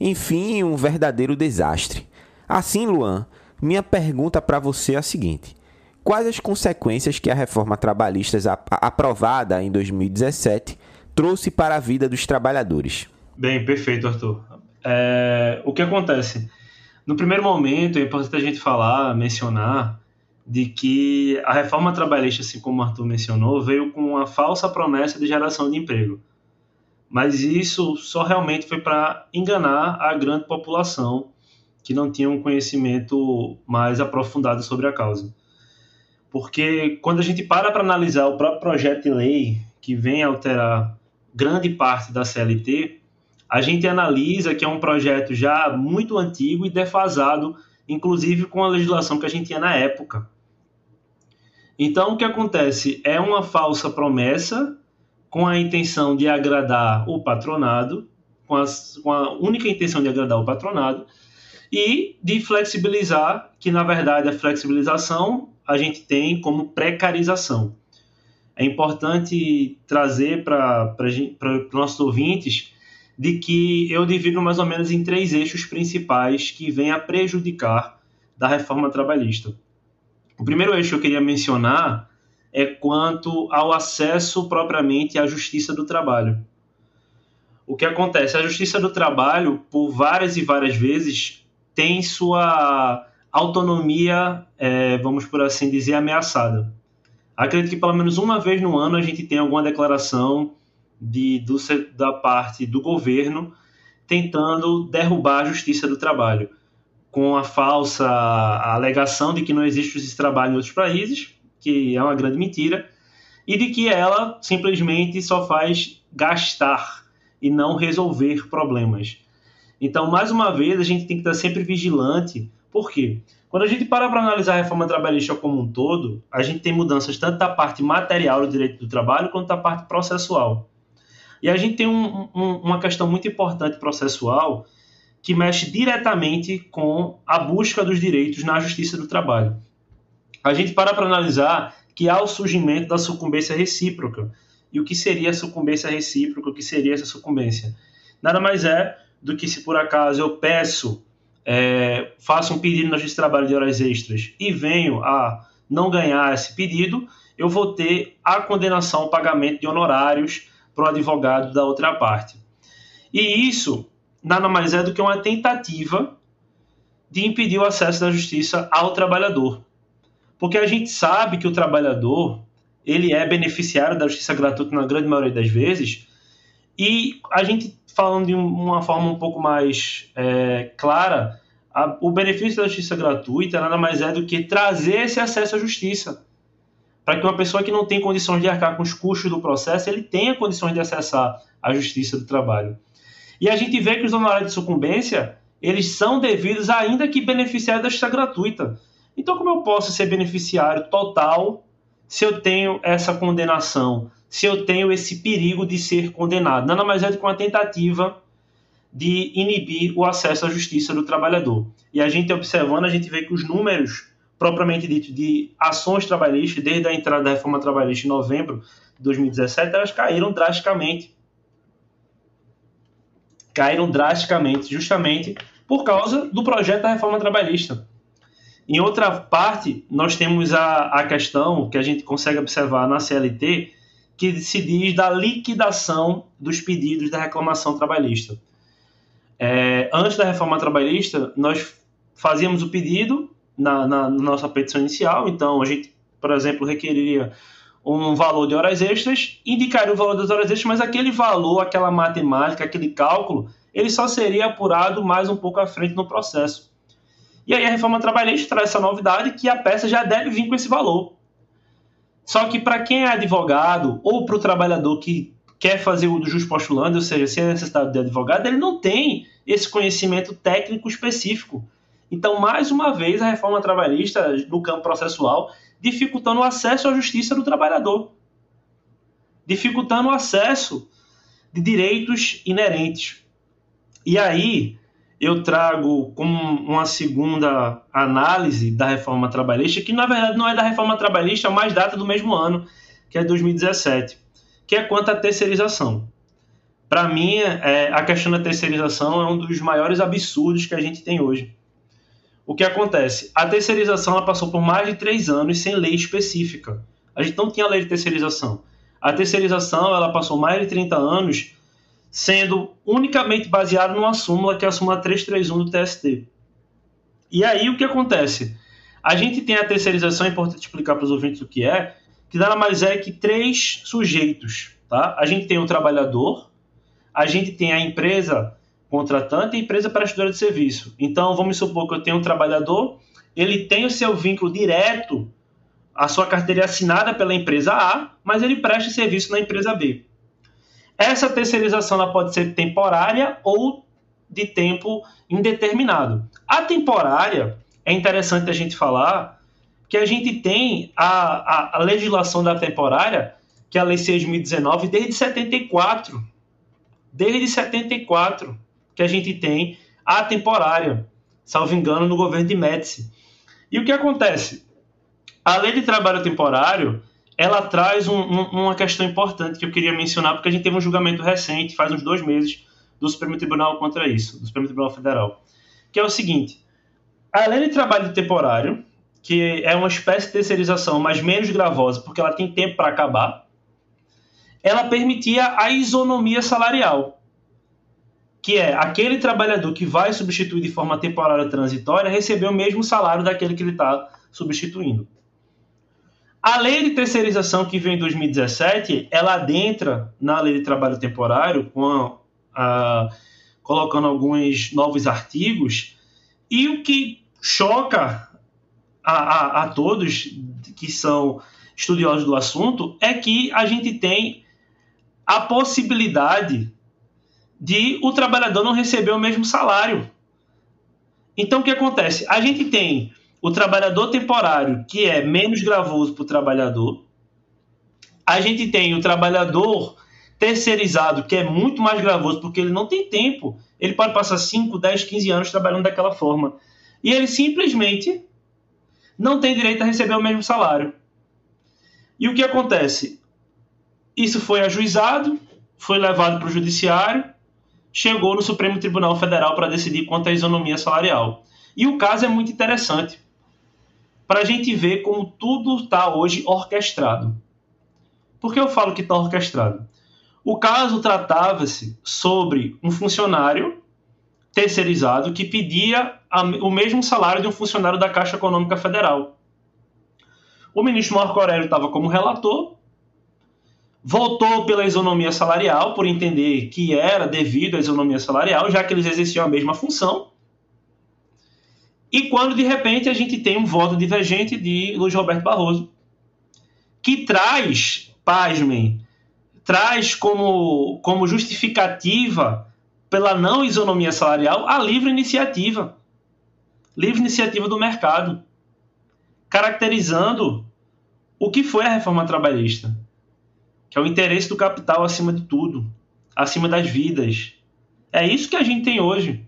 Enfim, um verdadeiro desastre. Assim, Luan, minha pergunta para você é a seguinte: quais as consequências que a reforma trabalhista aprovada em 2017 trouxe para a vida dos trabalhadores? Bem, perfeito, Arthur. É, o que acontece? No primeiro momento, é importante a gente falar, mencionar, de que a reforma trabalhista, assim como o Arthur mencionou, veio com uma falsa promessa de geração de emprego. Mas isso só realmente foi para enganar a grande população que não tinha um conhecimento mais aprofundado sobre a causa. Porque quando a gente para para analisar o próprio projeto de lei que vem alterar grande parte da CLT, a gente analisa que é um projeto já muito antigo e defasado, inclusive com a legislação que a gente tinha na época. Então, o que acontece? É uma falsa promessa com a intenção de agradar o patronado, com, as, com a única intenção de agradar o patronado, e de flexibilizar, que na verdade a flexibilização a gente tem como precarização. É importante trazer para os nossos ouvintes de que eu divido mais ou menos em três eixos principais que vêm a prejudicar da reforma trabalhista. O primeiro eixo que eu queria mencionar é quanto ao acesso propriamente à justiça do trabalho. O que acontece? A justiça do trabalho, por várias e várias vezes, tem sua autonomia, é, vamos por assim dizer, ameaçada. Acredito que pelo menos uma vez no ano a gente tem alguma declaração de, do, da parte do governo tentando derrubar a justiça do trabalho, com a falsa alegação de que não existe esse trabalho em outros países, que é uma grande mentira, e de que ela simplesmente só faz gastar e não resolver problemas. Então, mais uma vez, a gente tem que estar sempre vigilante. Por quê? Quando a gente para para analisar a reforma trabalhista como um todo, a gente tem mudanças tanto da parte material do direito do trabalho quanto da parte processual. E a gente tem um, um, uma questão muito importante processual que mexe diretamente com a busca dos direitos na justiça do trabalho. A gente para para analisar que há o surgimento da sucumbência recíproca. E o que seria a sucumbência recíproca? O que seria essa sucumbência? Nada mais é do que se por acaso eu peço, é, faço um pedido na justiça de trabalho de horas extras e venho a não ganhar esse pedido, eu vou ter a condenação ao pagamento de honorários para o advogado da outra parte. E isso nada mais é do que uma tentativa de impedir o acesso da justiça ao trabalhador. Porque a gente sabe que o trabalhador ele é beneficiário da justiça gratuita na grande maioria das vezes, e a gente falando de uma forma um pouco mais é, clara, A, o benefício da justiça gratuita nada mais é do que trazer esse acesso à justiça. Para que uma pessoa que não tem condições de arcar com os custos do processo, ele tenha condições de acessar a justiça do trabalho. E a gente vê que os honorários de sucumbência, eles são devidos ainda que beneficiários da justiça gratuita. Então, como eu posso ser beneficiário total se eu tenho essa condenação, se eu tenho esse perigo de ser condenado? Nada mais é do que uma tentativa de inibir o acesso à justiça do trabalhador. E a gente observando, a gente vê que os números propriamente dito de ações trabalhistas, desde a entrada da reforma trabalhista em novembro de 2017, elas caíram drasticamente. Caíram drasticamente, justamente por causa do projeto da reforma trabalhista. Em outra parte, nós temos a, a questão que a gente consegue observar na CLT, que se diz da liquidação dos pedidos da reclamação trabalhista. É, antes da reforma trabalhista, nós fazíamos o pedido na, na, nossa petição inicial, então a gente, por exemplo, requeriria um valor de horas extras, indicaria o valor das horas extras, mas aquele valor, aquela matemática, aquele cálculo, ele só seria apurado mais um pouco à frente no processo. E aí a reforma trabalhista traz essa novidade que a peça já deve vir com esse valor. Só que para quem é advogado ou para o trabalhador que quer fazer o do jus postulando, ou seja, sem a necessidade de advogado, ele não tem esse conhecimento técnico específico. Então, mais uma vez, a reforma trabalhista no campo processual dificultando o acesso à justiça do trabalhador, dificultando o acesso de direitos inerentes. E aí, eu trago como uma segunda análise da reforma trabalhista, que na verdade não é da reforma trabalhista, mas data do mesmo ano, que é 2017 que é quanto à terceirização. Para mim, é, a questão da terceirização é um dos maiores absurdos que a gente tem hoje. O que acontece? A terceirização passou por mais de três anos sem lei específica. A gente não tinha lei de terceirização. A terceirização ela passou mais de 30 anos sendo unicamente baseada numa súmula, que é a súmula 331 do TST. E aí o que acontece? A gente tem a terceirização, é importante explicar para os ouvintes o que é, que nada mais é que três sujeitos. Tá? A gente tem o trabalhador, a gente tem a empresa contratante e a empresa prestadora de serviço. Então, vamos supor que eu tenho um trabalhador, ele tem o seu vínculo direto, a sua carteira assinada pela empresa A, mas ele presta serviço na empresa B. Essa terceirização ela pode ser temporária ou de tempo indeterminado. A temporária, é interessante a gente falar, que a gente tem a, a, a legislação da temporária, que é a Lei 6.019, desde 74. Desde 74 que a gente tem a temporária, salvo engano, no governo de Médici. E o que acontece? A lei de trabalho temporário, ela traz um, um, uma questão importante que eu queria mencionar, porque a gente teve um julgamento recente, faz uns dois meses, do Supremo Tribunal contra isso, do Supremo Tribunal Federal, que é o seguinte, a lei de trabalho temporário, que é uma espécie de terceirização, mas menos gravosa, porque ela tem tempo para acabar, ela permitia a isonomia salarial, que é aquele trabalhador que vai substituir de forma temporária transitória receber o mesmo salário daquele que ele está substituindo. A lei de terceirização que veio em 2017, ela adentra na lei de trabalho temporário, com a, a, colocando alguns novos artigos, e o que choca a, a todos que são estudiosos do assunto é que a gente tem a possibilidade de o trabalhador não receber o mesmo salário. Então, o que acontece? A gente tem o trabalhador temporário, que é menos gravoso para o trabalhador. A gente tem o trabalhador terceirizado, que é muito mais gravoso, porque ele não tem tempo. Ele pode passar 5, 10, 15 anos trabalhando daquela forma. E ele simplesmente não tem direito a receber o mesmo salário. E o que acontece? Isso foi ajuizado, foi levado para o judiciário, chegou no Supremo Tribunal Federal para decidir quanto à isonomia salarial. E o caso é muito interessante para a gente ver como tudo está hoje orquestrado. Por que eu falo que está orquestrado? O caso tratava-se sobre um funcionário terceirizado que pedia o mesmo salário de um funcionário da Caixa Econômica Federal. O ministro Marco Aurélio estava como relator, voltou pela isonomia salarial, por entender que era devido à isonomia salarial, já que eles exerciam a mesma função. E quando de repente a gente tem um voto divergente de Luiz Roberto Barroso, que traz, pasmem, traz como, como justificativa pela não isonomia salarial a livre iniciativa. Livre iniciativa do mercado. Caracterizando o que foi a reforma trabalhista, que é o interesse do capital acima de tudo, acima das vidas. É isso que a gente tem hoje.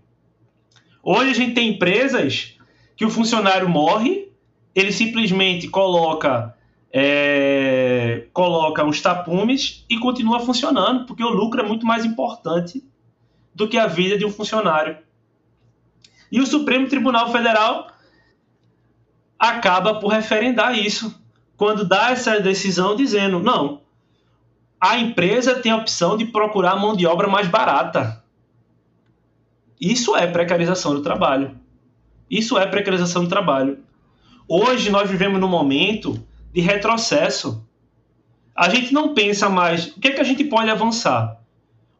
Hoje a gente tem empresas que o funcionário morre, ele simplesmente coloca é, coloca uns tapumes e continua funcionando, porque o lucro é muito mais importante do que a vida de um funcionário. E o Supremo Tribunal Federal acaba por referendar isso, quando dá essa decisão dizendo: não, a empresa tem a opção de procurar mão de obra mais barata. Isso é precarização do trabalho. Isso é precarização do trabalho. Hoje nós vivemos num momento de retrocesso. A gente não pensa mais o que é que a gente pode avançar.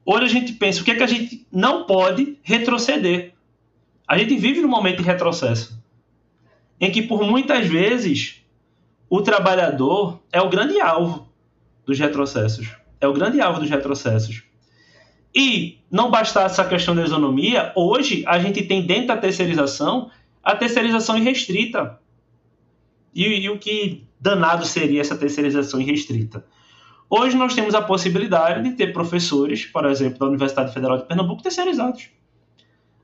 Hoje a gente pensa o que é que a gente não pode retroceder. A gente vive num momento de retrocesso em que por muitas vezes o trabalhador é o grande alvo dos retrocessos. É o grande alvo dos retrocessos. E não bastasse essa questão da isonomia, hoje a gente tem dentro da terceirização a terceirização irrestrita. E, e o que danado seria essa terceirização irrestrita? Hoje nós temos a possibilidade de ter professores, por exemplo, da Universidade Federal de Pernambuco, terceirizados.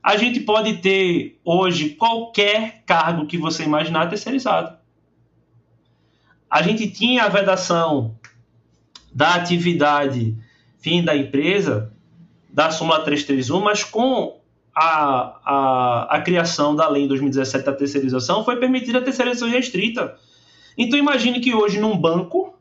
A gente pode ter hoje qualquer cargo que você imaginar terceirizado. A gente tinha a vedação da atividade fim da empresa da súmula 331, mas com a, a, a criação da lei em 2017 da terceirização, foi permitida a terceirização restrita. Então imagine que hoje num banco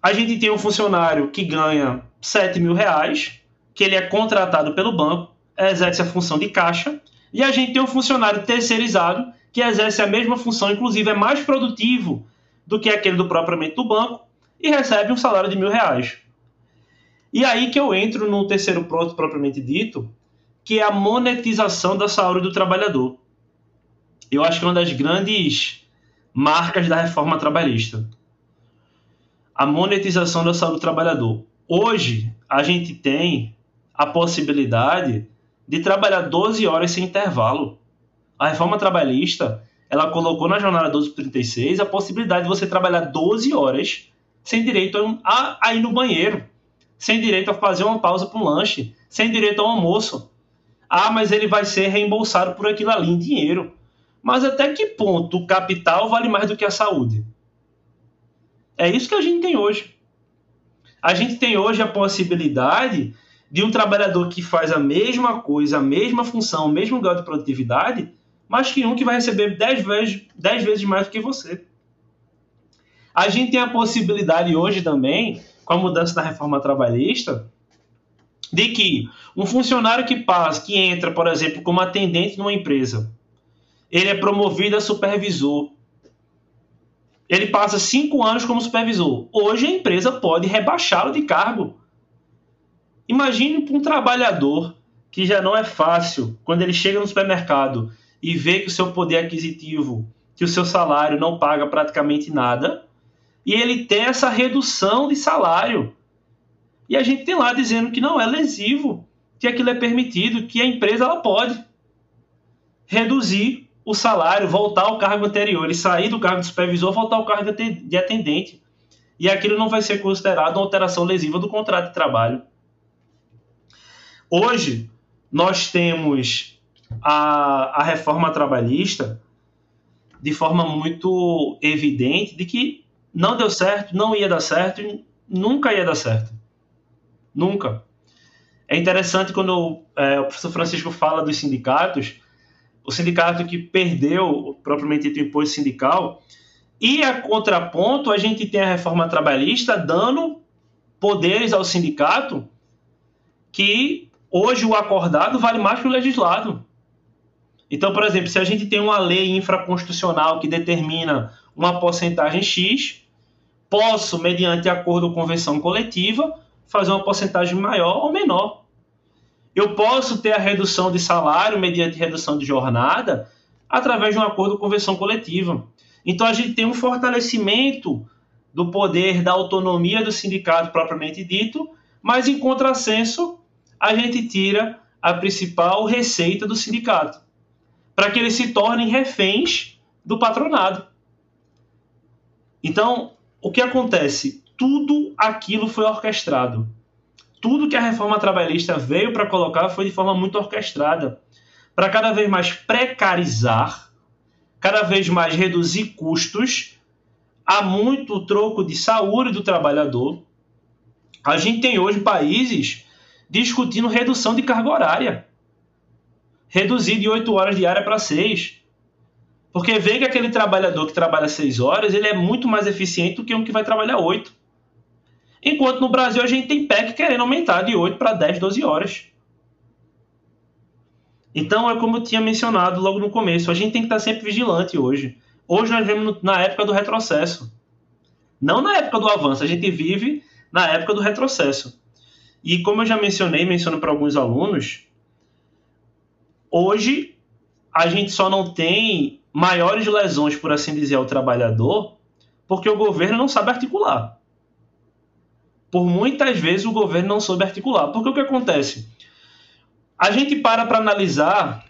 a gente tem um funcionário que ganha 7 mil reais, que ele é contratado pelo banco, exerce a função de caixa, e a gente tem um funcionário terceirizado que exerce a mesma função, inclusive é mais produtivo do que aquele do propriamente do banco, e recebe um salário de mil reais. E aí que eu entro no terceiro ponto propriamente dito, que é a monetização da saúde do trabalhador. Eu acho que é uma das grandes marcas da reforma trabalhista. A monetização da saúde do trabalhador. Hoje, a gente tem a possibilidade de trabalhar 12 horas sem intervalo. A reforma trabalhista, ela colocou na jornada 12 por 36 a possibilidade de você trabalhar 12 horas sem direito a ir no banheiro sem direito a fazer uma pausa para um lanche, sem direito ao almoço. Ah, mas ele vai ser reembolsado por aquilo ali em dinheiro. Mas até que ponto o capital vale mais do que a saúde? É isso que a gente tem hoje. A gente tem hoje a possibilidade de um trabalhador que faz a mesma coisa, a mesma função, o mesmo grau de produtividade, mas que um que vai receber 10 vezes, 10 vezes mais do que você. A gente tem a possibilidade hoje também com a mudança da reforma trabalhista, de que um funcionário que passa, que entra, por exemplo, como atendente numa empresa, ele é promovido a supervisor. Ele passa cinco anos como supervisor. Hoje a empresa pode rebaixá-lo de cargo. Imagine para um trabalhador que já não é fácil, quando ele chega no supermercado e vê que o seu poder aquisitivo, que o seu salário não paga praticamente nada, e ele tem essa redução de salário. E a gente tem lá dizendo que não é lesivo, que aquilo é permitido, que a empresa ela pode reduzir o salário, voltar ao cargo anterior, e sair do cargo de supervisor, voltar ao cargo de atendente. E aquilo não vai ser considerado uma alteração lesiva do contrato de trabalho. Hoje, nós temos a, a reforma trabalhista de forma muito evidente de que não deu certo, não ia dar certo nunca ia dar certo. Nunca. É interessante quando é, o professor Francisco fala dos sindicatos, o sindicato que perdeu propriamente o imposto sindical, e a contraponto, a gente tem a reforma trabalhista dando poderes ao sindicato que hoje o acordado vale mais que o legislado. Então, por exemplo, se a gente tem uma lei infraconstitucional que determina uma porcentagem X, posso, mediante acordo ou convenção coletiva, fazer uma porcentagem maior ou menor. Eu posso ter a redução de salário mediante redução de jornada através de um acordo de convenção coletiva. Então a gente tem um fortalecimento do poder da autonomia do sindicato propriamente dito, mas em contrassenso a gente tira a principal receita do sindicato, para que eles se tornem reféns do patronado. Então, o que acontece? Tudo aquilo foi orquestrado. Tudo que a reforma trabalhista veio para colocar foi de forma muito orquestrada para cada vez mais precarizar, cada vez mais reduzir custos, há muito troco de saúde do trabalhador. A gente tem hoje países discutindo redução de carga horária. Reduzir de 8 horas diária para 6. Porque vê que aquele trabalhador que trabalha 6 horas, ele é muito mais eficiente do que um que vai trabalhar 8. Enquanto no Brasil a gente tem PEC querendo aumentar de 8 para 10, 12 horas. Então, é como eu tinha mencionado logo no começo, a gente tem que estar sempre vigilante hoje. Hoje nós vivemos na época do retrocesso. Não na época do avanço, a gente vive na época do retrocesso. E como eu já mencionei, menciono para alguns alunos, hoje a gente só não tem maiores lesões, por assim dizer, ao trabalhador, porque o governo não sabe articular. Por muitas vezes o governo não soube articular. Porque o que acontece? A gente para para analisar,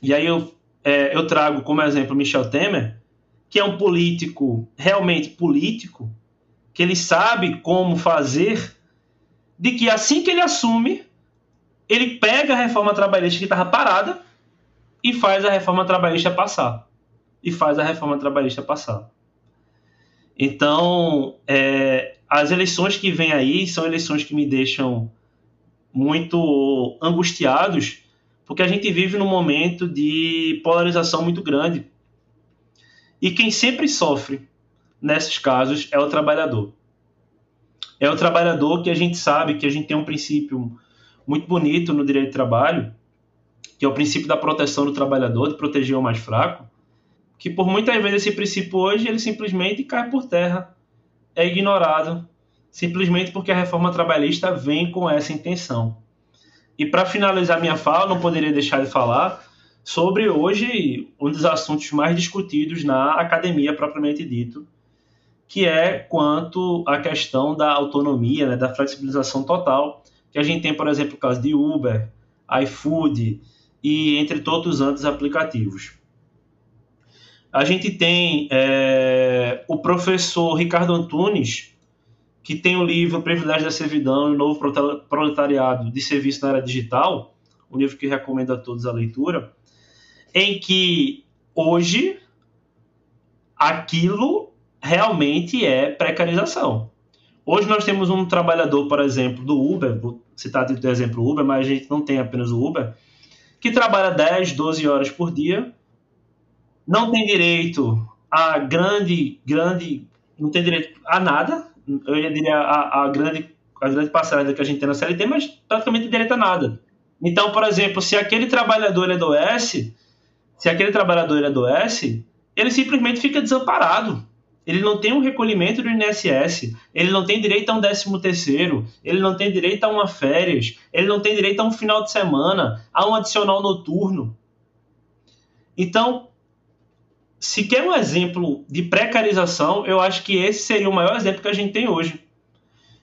e aí eu, é, eu trago como exemplo Michel Temer, que é um político realmente político, que ele sabe como fazer, de que assim que ele assume, ele pega a reforma trabalhista que estava parada e faz a reforma trabalhista passar. E faz a reforma trabalhista passar. Então, é, as eleições que vêm aí são eleições que me deixam muito angustiados, porque a gente vive num momento de polarização muito grande. E quem sempre sofre nesses casos é o trabalhador. É o trabalhador que a gente sabe que a gente tem um princípio muito bonito no direito de trabalho, que é o princípio da proteção do trabalhador, de proteger o mais fraco, que por muitas vezes esse princípio hoje ele simplesmente cai por terra, é ignorado simplesmente porque a reforma trabalhista vem com essa intenção. E para finalizar minha fala, não poderia deixar de falar sobre hoje um dos assuntos mais discutidos na academia propriamente dito, que é quanto à questão da autonomia, né, da flexibilização total, que a gente tem, por exemplo, o caso de Uber, iFood e entre todos os outros aplicativos. A gente tem é, o professor Ricardo Antunes, que tem o livro Privilégio da Servidão e o Novo Proletariado de Serviço na Era Digital, um livro que recomendo a todos a leitura, em que hoje aquilo realmente é precarização. Hoje nós temos um trabalhador, por exemplo, do Uber, vou citar de exemplo Uber, mas a gente não tem apenas o Uber, que trabalha 10, 12 horas por dia, não tem direito a grande, grande, não tem direito a nada, eu diria, a, a, grande, a grande parcela que a gente tem na CLT, mas praticamente direito a nada. Então, por exemplo, se aquele trabalhador adoece, se aquele trabalhador adoece, ele simplesmente fica desamparado. Ele não tem um recolhimento do INSS, ele não tem direito a um décimo terceiro, ele não tem direito a uma férias, ele não tem direito a um final de semana, a um adicional noturno. Então, se quer um exemplo de precarização, eu acho que esse seria o maior exemplo que a gente tem hoje.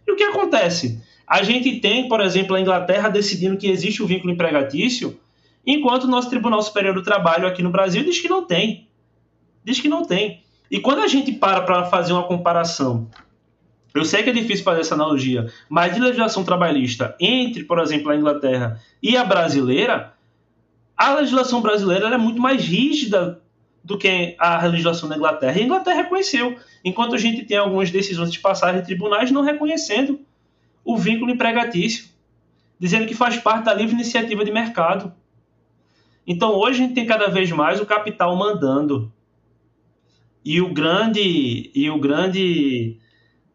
E o que acontece? A gente tem, por exemplo, a Inglaterra decidindo que existe o vínculo empregatício, enquanto o nosso Tribunal Superior do Trabalho aqui no Brasil diz que não tem. Diz que não tem. E quando a gente para para fazer uma comparação, eu sei que é difícil fazer essa analogia, mas de legislação trabalhista entre, por exemplo, a Inglaterra e a brasileira, a legislação brasileira é muito mais rígida do que a legislação da Inglaterra. E a Inglaterra reconheceu, enquanto a gente tem algumas decisões de passagem de tribunais não reconhecendo o vínculo empregatício, dizendo que faz parte da livre iniciativa de mercado. Então hoje a gente tem cada vez mais o capital mandando. E o grande e o grande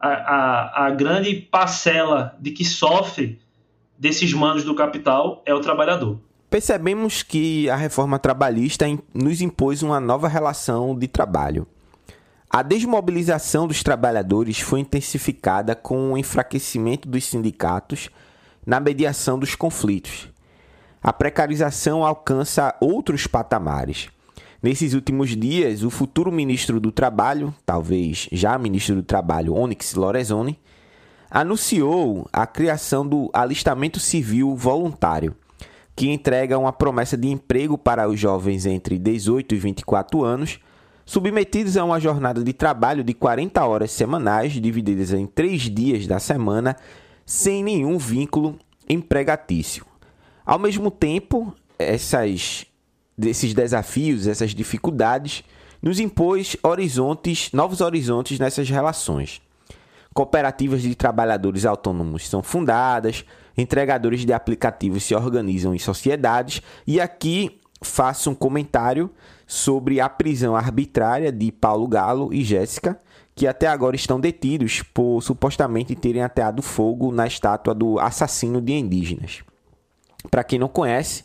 a, a, a grande parcela de que sofre desses mandos do capital é o trabalhador. Percebemos que a reforma trabalhista nos impôs uma nova relação de trabalho. A desmobilização dos trabalhadores foi intensificada com o enfraquecimento dos sindicatos na mediação dos conflitos, a precarização alcança outros patamares. Nesses últimos dias, o futuro ministro do Trabalho, talvez já ministro do Trabalho, Onyx Lorenzoni, anunciou a criação do alistamento civil voluntário, que entrega uma promessa de emprego para os jovens entre 18 e 24 anos, submetidos a uma jornada de trabalho de 40 horas semanais, divididas em três dias da semana, sem nenhum vínculo empregatício. Ao mesmo tempo, essas, esses desafios, essas dificuldades, nos impôs horizontes, novos horizontes nessas relações. Cooperativas de trabalhadores autônomos são fundadas, entregadores de aplicativos se organizam em sociedades, e aqui faço um comentário sobre a prisão arbitrária de Paulo Galo e Jéssica, que até agora estão detidos por supostamente terem ateado fogo na estátua do assassino de indígenas. Para quem não conhece,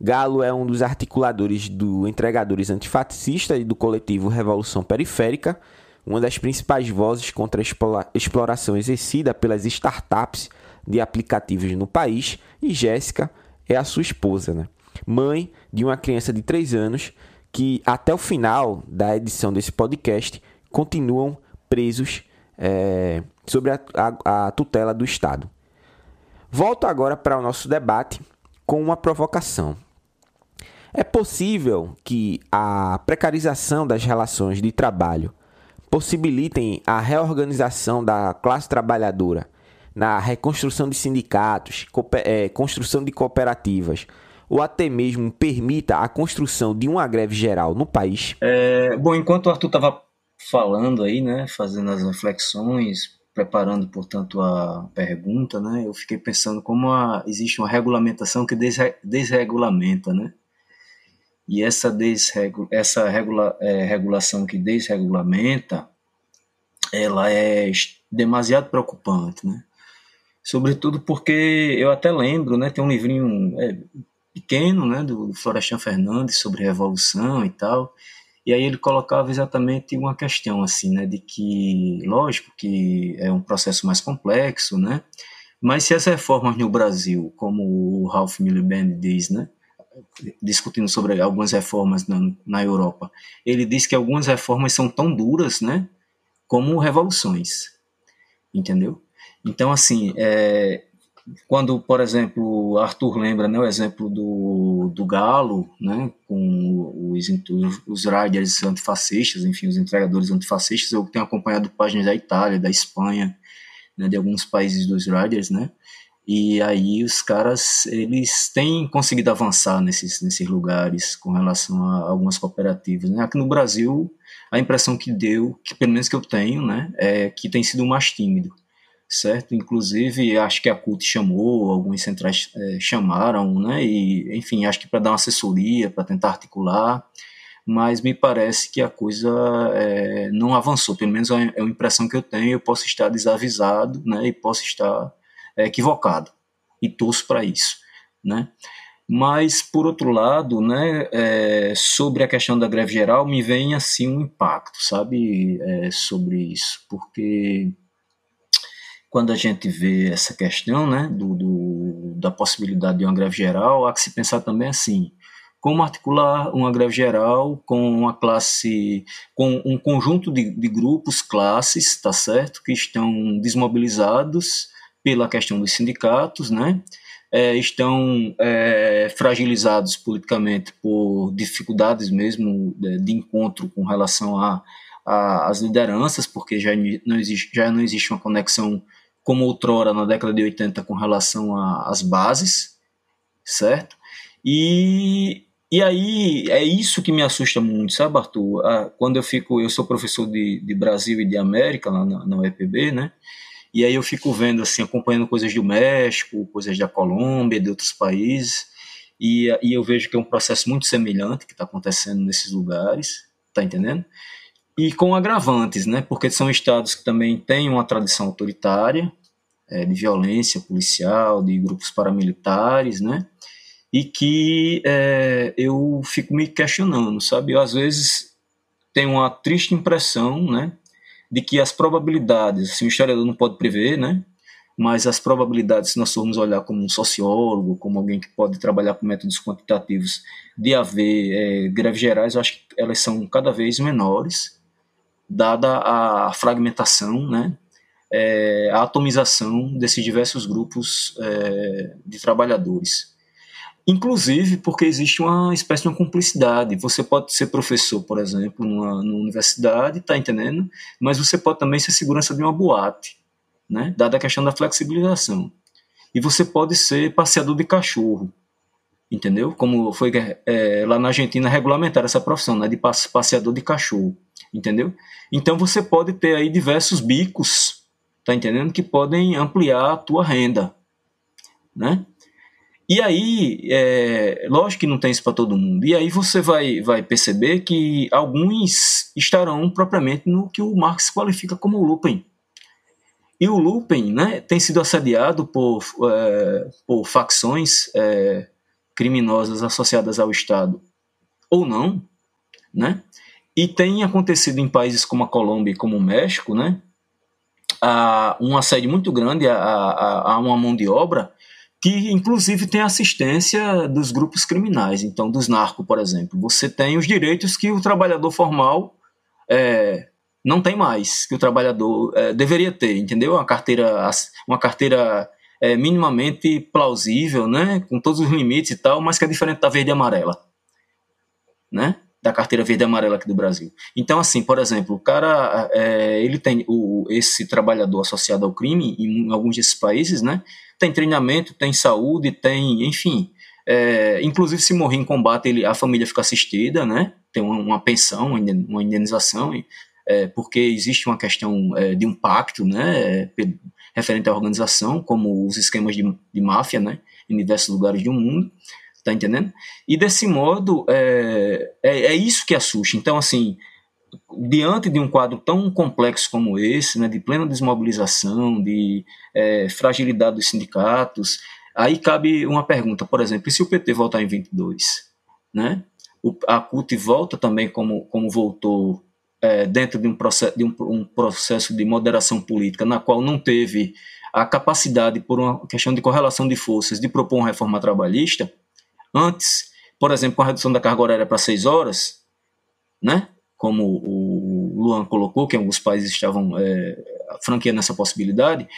Galo é um dos articuladores do Entregadores Antifascista e do coletivo Revolução Periférica, uma das principais vozes contra a exploração exercida pelas startups de aplicativos no país, e Jéssica é a sua esposa, né? mãe de uma criança de 3 anos que, até o final da edição desse podcast, continuam presos é, sobre a, a, a tutela do Estado. Volto agora para o nosso debate com uma provocação. É possível que a precarização das relações de trabalho possibilitem a reorganização da classe trabalhadora na reconstrução de sindicatos, é, construção de cooperativas, ou até mesmo permita a construção de uma greve geral no país? É, bom, enquanto o Arthur estava falando aí, né, fazendo as reflexões, preparando, portanto, a pergunta, né, eu fiquei pensando como a, existe uma regulamentação que desre, desregulamenta, né? E essa, desregu, essa regula, é, regulação que desregulamenta, ela é demasiado preocupante, né? Sobretudo porque eu até lembro, né, tem um livrinho é, pequeno, né, do Florestan Fernandes sobre revolução e tal, e aí ele colocava exatamente uma questão assim, né, de que, lógico que é um processo mais complexo, né, mas se as reformas no Brasil, como o Ralph Miliband diz, né, discutindo sobre algumas reformas na, na Europa, ele diz que algumas reformas são tão duras, né, como revoluções, entendeu? Então, assim, é, quando, por exemplo, Arthur lembra né, o exemplo do, do Galo, né, com os, os riders antifascistas, enfim, os entregadores antifascistas, eu tenho acompanhado páginas da Itália, da Espanha, né, de alguns países dos riders, né, e aí os caras, eles têm conseguido avançar nesses, nesses lugares com relação a algumas cooperativas, né, aqui no Brasil, a impressão que deu, que pelo menos que eu tenho, né, é que tem sido mais tímido, certo? Inclusive, acho que a CUT chamou, alguns centrais é, chamaram, né? E, enfim, acho que para dar uma assessoria, para tentar articular, mas me parece que a coisa é, não avançou, pelo menos é, é uma impressão que eu tenho, eu posso estar desavisado, né? E posso estar é, equivocado, e torço para isso, né? Mas, por outro lado, né, é, sobre a questão da greve geral, me vem assim um impacto, sabe, é, sobre isso, porque quando a gente vê essa questão né, do, do, da possibilidade de uma greve geral, há que se pensar também assim, como articular uma greve geral com uma classe, com um conjunto de, de grupos, classes, tá certo, que estão desmobilizados pela questão dos sindicatos, né, é, estão é, fragilizados politicamente por dificuldades mesmo de, de encontro com relação as lideranças, porque já não existe, já não existe uma conexão como outrora na década de 80 com relação às bases, certo? E, e aí é isso que me assusta muito, sabe, Arthur? Ah, quando eu fico, eu sou professor de, de Brasil e de América lá na, na UEPB, né? E aí eu fico vendo, assim, acompanhando coisas do México, coisas da Colômbia, de outros países, e, e eu vejo que é um processo muito semelhante que está acontecendo nesses lugares, tá entendendo? e com agravantes, né? Porque são estados que também têm uma tradição autoritária, é, de violência policial, de grupos paramilitares, né? E que é, eu fico me questionando, sabe? Eu, às vezes tenho uma triste impressão, né? De que as probabilidades, assim, o historiador não pode prever, né? mas as probabilidades, se nós formos olhar como um sociólogo, como alguém que pode trabalhar com métodos quantitativos, de haver é, greves gerais, eu acho que elas são cada vez menores, dada a fragmentação, né, é, a atomização desses diversos grupos é, de trabalhadores. Inclusive porque existe uma espécie de uma cumplicidade. Você pode ser professor, por exemplo, numa, numa universidade, tá entendendo? Mas você pode também ser segurança de uma boate né? dada a questão da flexibilização. E você pode ser passeador de cachorro, entendeu? Como foi é, lá na Argentina regulamentar essa profissão, né? de passeador de cachorro, entendeu? Então você pode ter aí diversos bicos, tá entendendo? Que podem ampliar a tua renda, né? E aí, é, lógico que não tem isso para todo mundo. E aí você vai, vai perceber que alguns estarão propriamente no que o Marx qualifica como looping, e o Lupen né, tem sido assediado por, é, por facções é, criminosas associadas ao Estado, ou não, né? E tem acontecido em países como a Colômbia e como o México, né? A, um assédio muito grande a, a, a uma mão de obra que inclusive tem assistência dos grupos criminais, então dos narcos, por exemplo. Você tem os direitos que o trabalhador formal é, não tem mais que o trabalhador é, deveria ter, entendeu? Uma carteira, uma carteira é, minimamente plausível, né? Com todos os limites e tal, mas que é diferente da verde e amarela, né? Da carteira verde e amarela aqui do Brasil. Então, assim, por exemplo, o cara, é, ele tem o, esse trabalhador associado ao crime em alguns desses países, né? Tem treinamento, tem saúde, tem, enfim, é, inclusive, se morrer em combate, ele, a família fica assistida, né? Tem uma, uma pensão, uma indenização é, porque existe uma questão é, de um pacto, né, referente à organização, como os esquemas de, de máfia, né, em diversos lugares do mundo, tá entendendo? E desse modo, é, é, é isso que assusta. Então, assim, diante de um quadro tão complexo como esse, né, de plena desmobilização, de é, fragilidade dos sindicatos, aí cabe uma pergunta, por exemplo, e se o PT voltar em 22, né? O, a CUT volta também como, como voltou é, dentro de, um processo, de um, um processo de moderação política, na qual não teve a capacidade, por uma questão de correlação de forças, de propor uma reforma trabalhista, antes, por exemplo, com a redução da carga horária para seis horas, né, como o Luan colocou, que alguns países estavam é, franqueando essa possibilidade,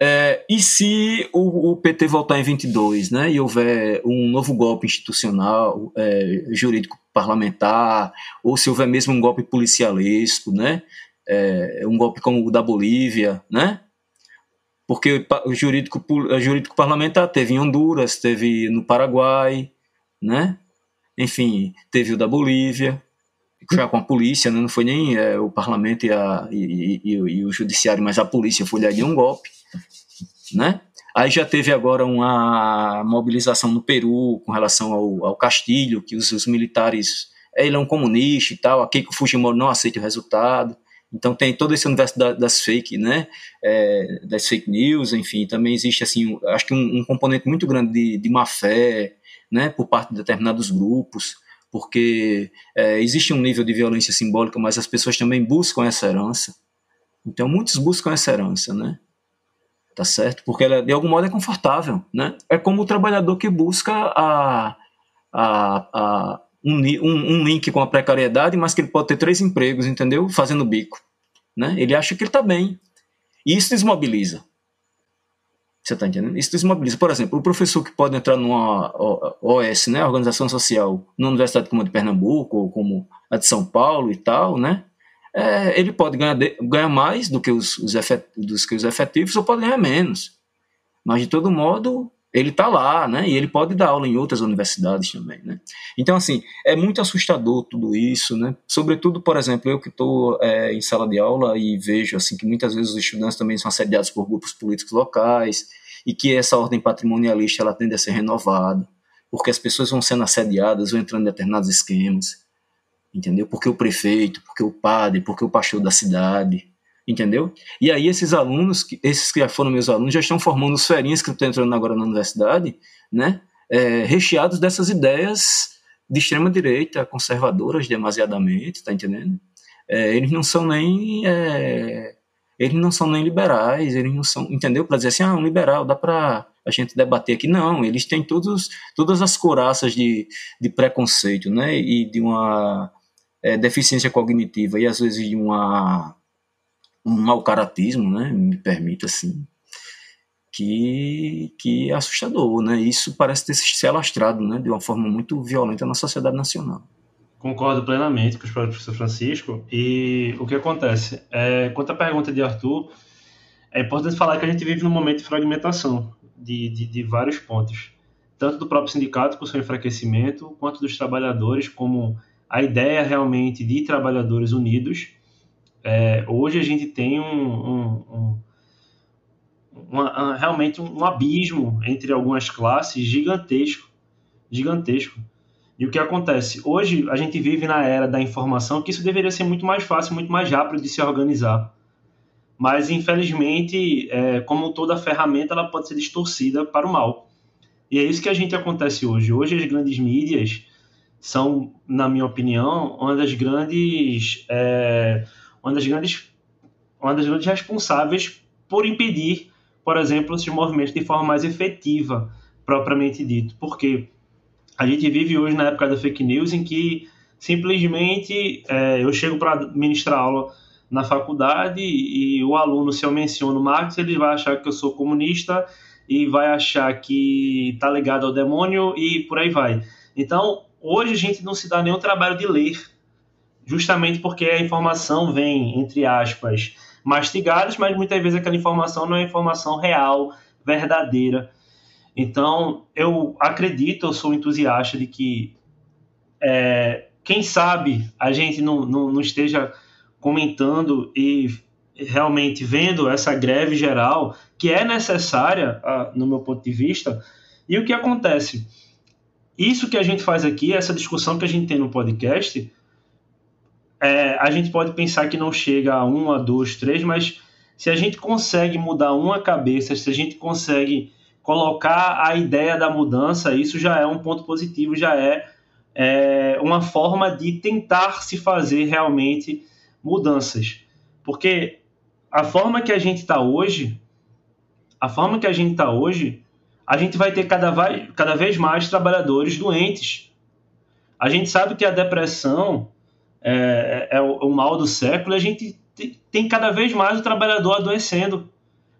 é, e se o, o, PT voltar em 22, né, e houver um novo golpe institucional, é, jurídico parlamentar, ou se houver mesmo um golpe policialesco, né, é, um golpe como o da Bolívia, né, porque o jurídico, o jurídico parlamentar teve em Honduras, teve no Paraguai, né, enfim, teve o da Bolívia, já com a polícia, né, não foi nem é, o parlamento e, a, e, e, e, o judiciário, mas a polícia foi ali um golpe, né? Aí já teve agora uma mobilização no Peru com relação ao, ao Castilho, que os, os militares, ele é um comunista e tal, a Keiko Fujimori não aceita o resultado, então tem todo esse universo da, das fake, né, é, das fake news, enfim, também existe assim, acho que um, um componente muito grande de, de má fé, né, por parte de determinados grupos, porque é, existe um nível de violência simbólica, mas as pessoas também buscam essa herança. Então muitos buscam essa herança, né? tá certo? Porque ela, de algum modo, é confortável, né? É como o trabalhador que busca a, a, a um, um, link com a precariedade, mas que ele pode ter três empregos, entendeu? Fazendo bico, né? Ele acha que ele está bem. E isso desmobiliza. Você está entendendo? Isso desmobiliza. Por exemplo, o professor que pode entrar numa OS, né, Organização Social, numa universidade como a de Pernambuco, ou como a de São Paulo e tal, né? é, ele pode ganhar, de, ganhar mais do que os, os dos que os efetivos ou pode ganhar menos. Mas, de todo modo, ele está lá, né? E ele pode dar aula em outras universidades também, né? Então, assim, é muito assustador tudo isso, né? Sobretudo, por exemplo, eu que estou é, em sala de aula e vejo, assim, que muitas vezes os estudantes também são assediados por grupos políticos locais e que essa ordem patrimonialista, ela tende a ser renovada, porque as pessoas vão sendo assediadas, vão entrando em determinados esquemas entendeu? Porque o prefeito, porque o padre, porque o pastor da cidade, entendeu? E aí esses alunos, esses que já foram meus alunos, já estão formando os ferinhas que estão entrando agora na universidade, né? É, recheados dessas ideias de extrema direita, conservadoras demasiadamente, tá entendendo? É, eles não são nem é, eles não são nem liberais, eles não são, entendeu? Para dizer assim, ah, um liberal, dá para a gente debater aqui. Não, eles têm todos, todas as coraças de, de preconceito, né? E de uma é, deficiência cognitiva e às vezes de uma, um mau caratismo, né? Me permita assim. Que, que é assustador, né? Isso parece ter se alastrado, né? De uma forma muito violenta na sociedade nacional. Concordo plenamente com o professor Francisco. E o que acontece? É, quanto à pergunta de Arthur, é importante falar que a gente vive num momento de fragmentação de, de, de vários pontos, tanto do próprio sindicato com seu enfraquecimento, quanto dos trabalhadores, como a ideia realmente de trabalhadores unidos. É, hoje a gente tem um, um, um uma, realmente um abismo entre algumas classes gigantesco, gigantesco. E o que acontece? Hoje a gente vive na era da informação que isso deveria ser muito mais fácil, muito mais rápido de se organizar. Mas infelizmente, é, como toda ferramenta, ela pode ser distorcida para o mal. E é isso que a gente acontece hoje. Hoje as grandes mídias são, na minha opinião, uma das grandes, é, uma das grandes, uma das grandes responsáveis por impedir, por exemplo, esses movimentos de forma mais efetiva, propriamente dito. Porque a gente vive hoje na época da fake news em que simplesmente é, eu chego para ministrar aula na faculdade e o aluno, se eu menciono Marx, ele vai achar que eu sou comunista e vai achar que está ligado ao demônio e por aí vai. Então, hoje a gente não se dá nenhum trabalho de ler, justamente porque a informação vem, entre aspas, mastigadas, mas muitas vezes aquela informação não é informação real, verdadeira. Então, eu acredito, eu sou entusiasta de que, é, quem sabe, a gente não, não, não esteja comentando e realmente vendo essa greve geral, que é necessária, no meu ponto de vista. E o que acontece? Isso que a gente faz aqui, essa discussão que a gente tem no podcast, é, a gente pode pensar que não chega a um, a dois, três, mas se a gente consegue mudar uma cabeça, se a gente consegue colocar a ideia da mudança, isso já é um ponto positivo, já é, é uma forma de tentar se fazer realmente mudanças. Porque a forma que a gente está hoje, a forma que a gente está hoje, a gente vai ter cada, cada vez mais trabalhadores doentes. A gente sabe que a depressão é, é, é o, o, mal do século, a gente tem cada vez mais o trabalhador adoecendo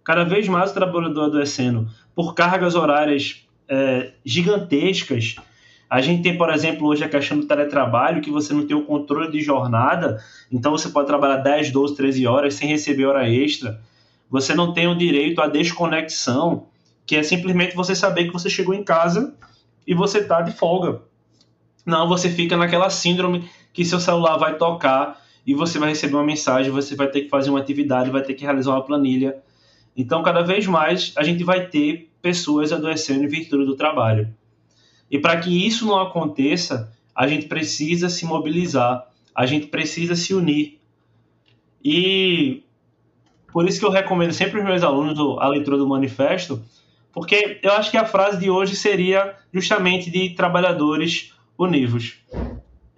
cada vez mais o trabalhador adoecendo por cargas horárias é, gigantescas. A gente tem, por exemplo, hoje a questão do teletrabalho, que você não tem o controle de jornada, então você pode trabalhar 10, 12, 13 horas sem receber hora extra. Você não tem o direito à desconexão, que é simplesmente você saber que você chegou em casa e você está de folga. Não, você fica naquela síndrome que seu celular vai tocar e você vai receber uma mensagem, você vai ter que fazer uma atividade, vai ter que realizar uma planilha então, cada vez mais a gente vai ter pessoas adoecendo em virtude do trabalho. E para que isso não aconteça, a gente precisa se mobilizar, a gente precisa se unir. E por isso que eu recomendo sempre aos meus alunos a leitura do manifesto, porque eu acho que a frase de hoje seria justamente de trabalhadores univos.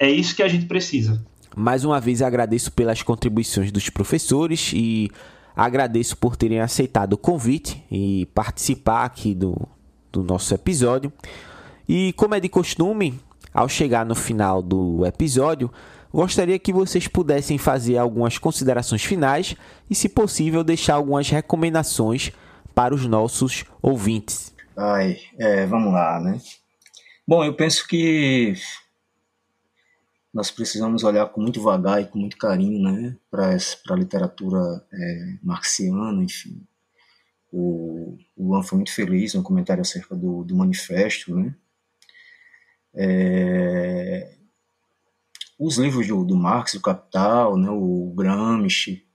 É isso que a gente precisa. Mais uma vez agradeço pelas contribuições dos professores e Agradeço por terem aceitado o convite e participar aqui do, do nosso episódio. E como é de costume, ao chegar no final do episódio, gostaria que vocês pudessem fazer algumas considerações finais e, se possível, deixar algumas recomendações para os nossos ouvintes. Ai, é, vamos lá, né? Bom, eu penso que nós precisamos olhar com muito vagar e com muito carinho né, para a literatura é, marxiana, enfim. O, o Luan foi muito feliz no comentário acerca do, do manifesto. Né? É, os livros do, do Marx, o Capital, né, o Gramsci,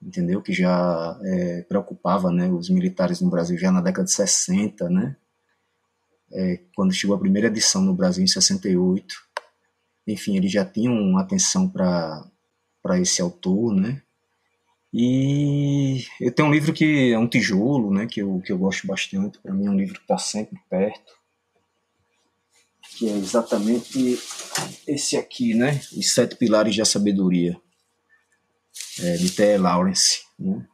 entendeu? Que já é, preocupava né, os militares no Brasil já na década de 60, né? É, quando chegou a primeira edição no Brasil em 68 enfim, eles já tinham atenção para esse autor, né? E eu tenho um livro que é um tijolo, né, que eu, que eu gosto bastante, para mim é um livro que está sempre perto, que é exatamente esse aqui, né, Os Sete Pilares da Sabedoria, é, de T. Lawrence, né?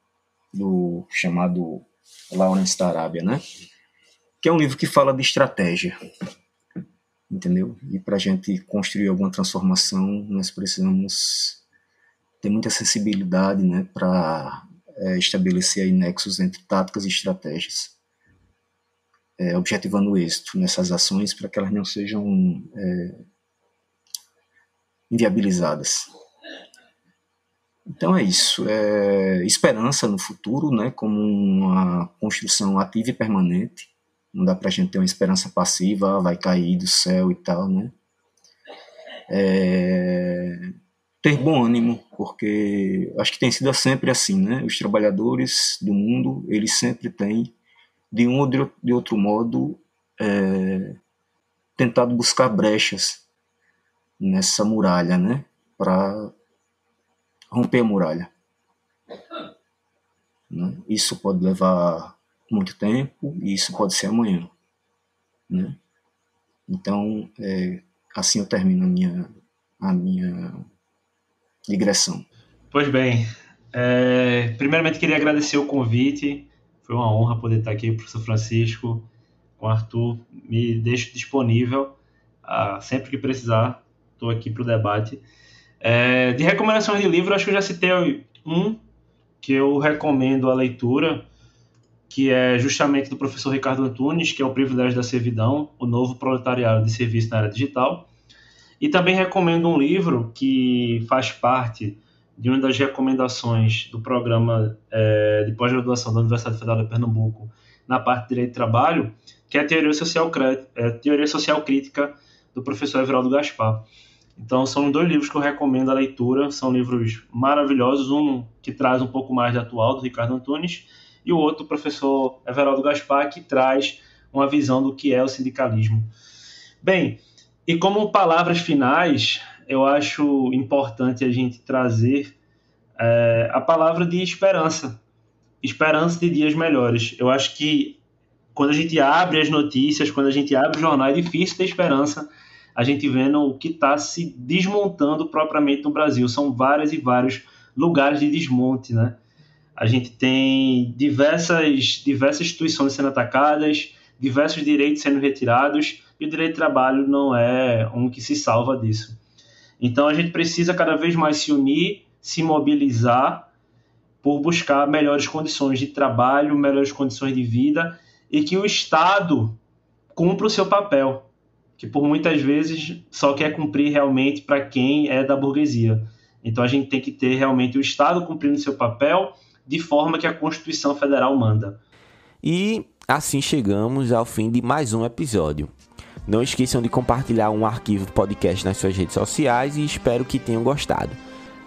do chamado Lawrence da Arábia, né? Que é um livro que fala de estratégia, entendeu? E para a gente construir alguma transformação, nós precisamos ter muita sensibilidade, né, para é, estabelecer aí nexos entre táticas e estratégias, é, objetivando o êxito nessas ações para que elas não sejam é, inviabilizadas. Então é isso, é esperança no futuro, né, como uma construção ativa e permanente. Não dá para a gente ter uma esperança passiva, ah, vai cair do céu e tal, né? É, ter bom ânimo, porque acho que tem sido sempre assim, né? Os trabalhadores do mundo, eles sempre têm, de um ou de outro modo, é, tentado buscar brechas nessa muralha, né? Para romper a muralha. Né? Isso pode levar muito tempo e isso pode ser amanhã, né? Então, é, assim eu termino a minha, a minha digressão. Pois bem, é, primeiramente queria agradecer o convite, foi uma honra poder estar aqui, professor Francisco, com o Arthur, me deixo disponível, ah, sempre que precisar, estou aqui para o debate. É, de recomendações de livro, acho que eu já citei um que eu recomendo a leitura, que é justamente do professor Ricardo Antunes, que é o Privilégio da Servidão, o novo proletariado de serviço na área digital. E também recomendo um livro que faz parte de uma das recomendações do programa é, de pós-graduação da Universidade Federal de Pernambuco na parte de Direito do Trabalho, que é a Teoria Social, é, Teoria Social Crítica do professor Everaldo Gaspar. Então, são dois livros que eu recomendo a leitura, são livros maravilhosos, um que traz um pouco mais de atual, do Ricardo Antunes, e o outro, o professor Everaldo Gaspar, que traz uma visão do que é o sindicalismo. Bem, e como palavras finais, eu acho importante a gente trazer é, a palavra de esperança. Esperança de dias melhores. Eu acho que quando a gente abre as notícias, quando a gente abre o jornal, é difícil ter esperança. A gente vendo o que está se desmontando propriamente no Brasil. São vários e vários lugares de desmonte, né? A gente tem diversas, diversas instituições sendo atacadas, diversos direitos sendo retirados, e o direito de trabalho não é um que se salva disso. Então a gente precisa cada vez mais se unir, se mobilizar por buscar melhores condições de trabalho, melhores condições de vida e que o Estado cumpra o seu papel, que por muitas vezes só quer cumprir realmente para quem é da burguesia. Então a gente tem que ter realmente o Estado cumprindo seu papel de forma que a Constituição Federal manda. E assim chegamos ao fim de mais um episódio. Não esqueçam de compartilhar um arquivo do podcast nas suas redes sociais e espero que tenham gostado.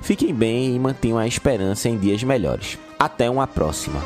Fiquem bem e mantenham a esperança em dias melhores. Até uma próxima.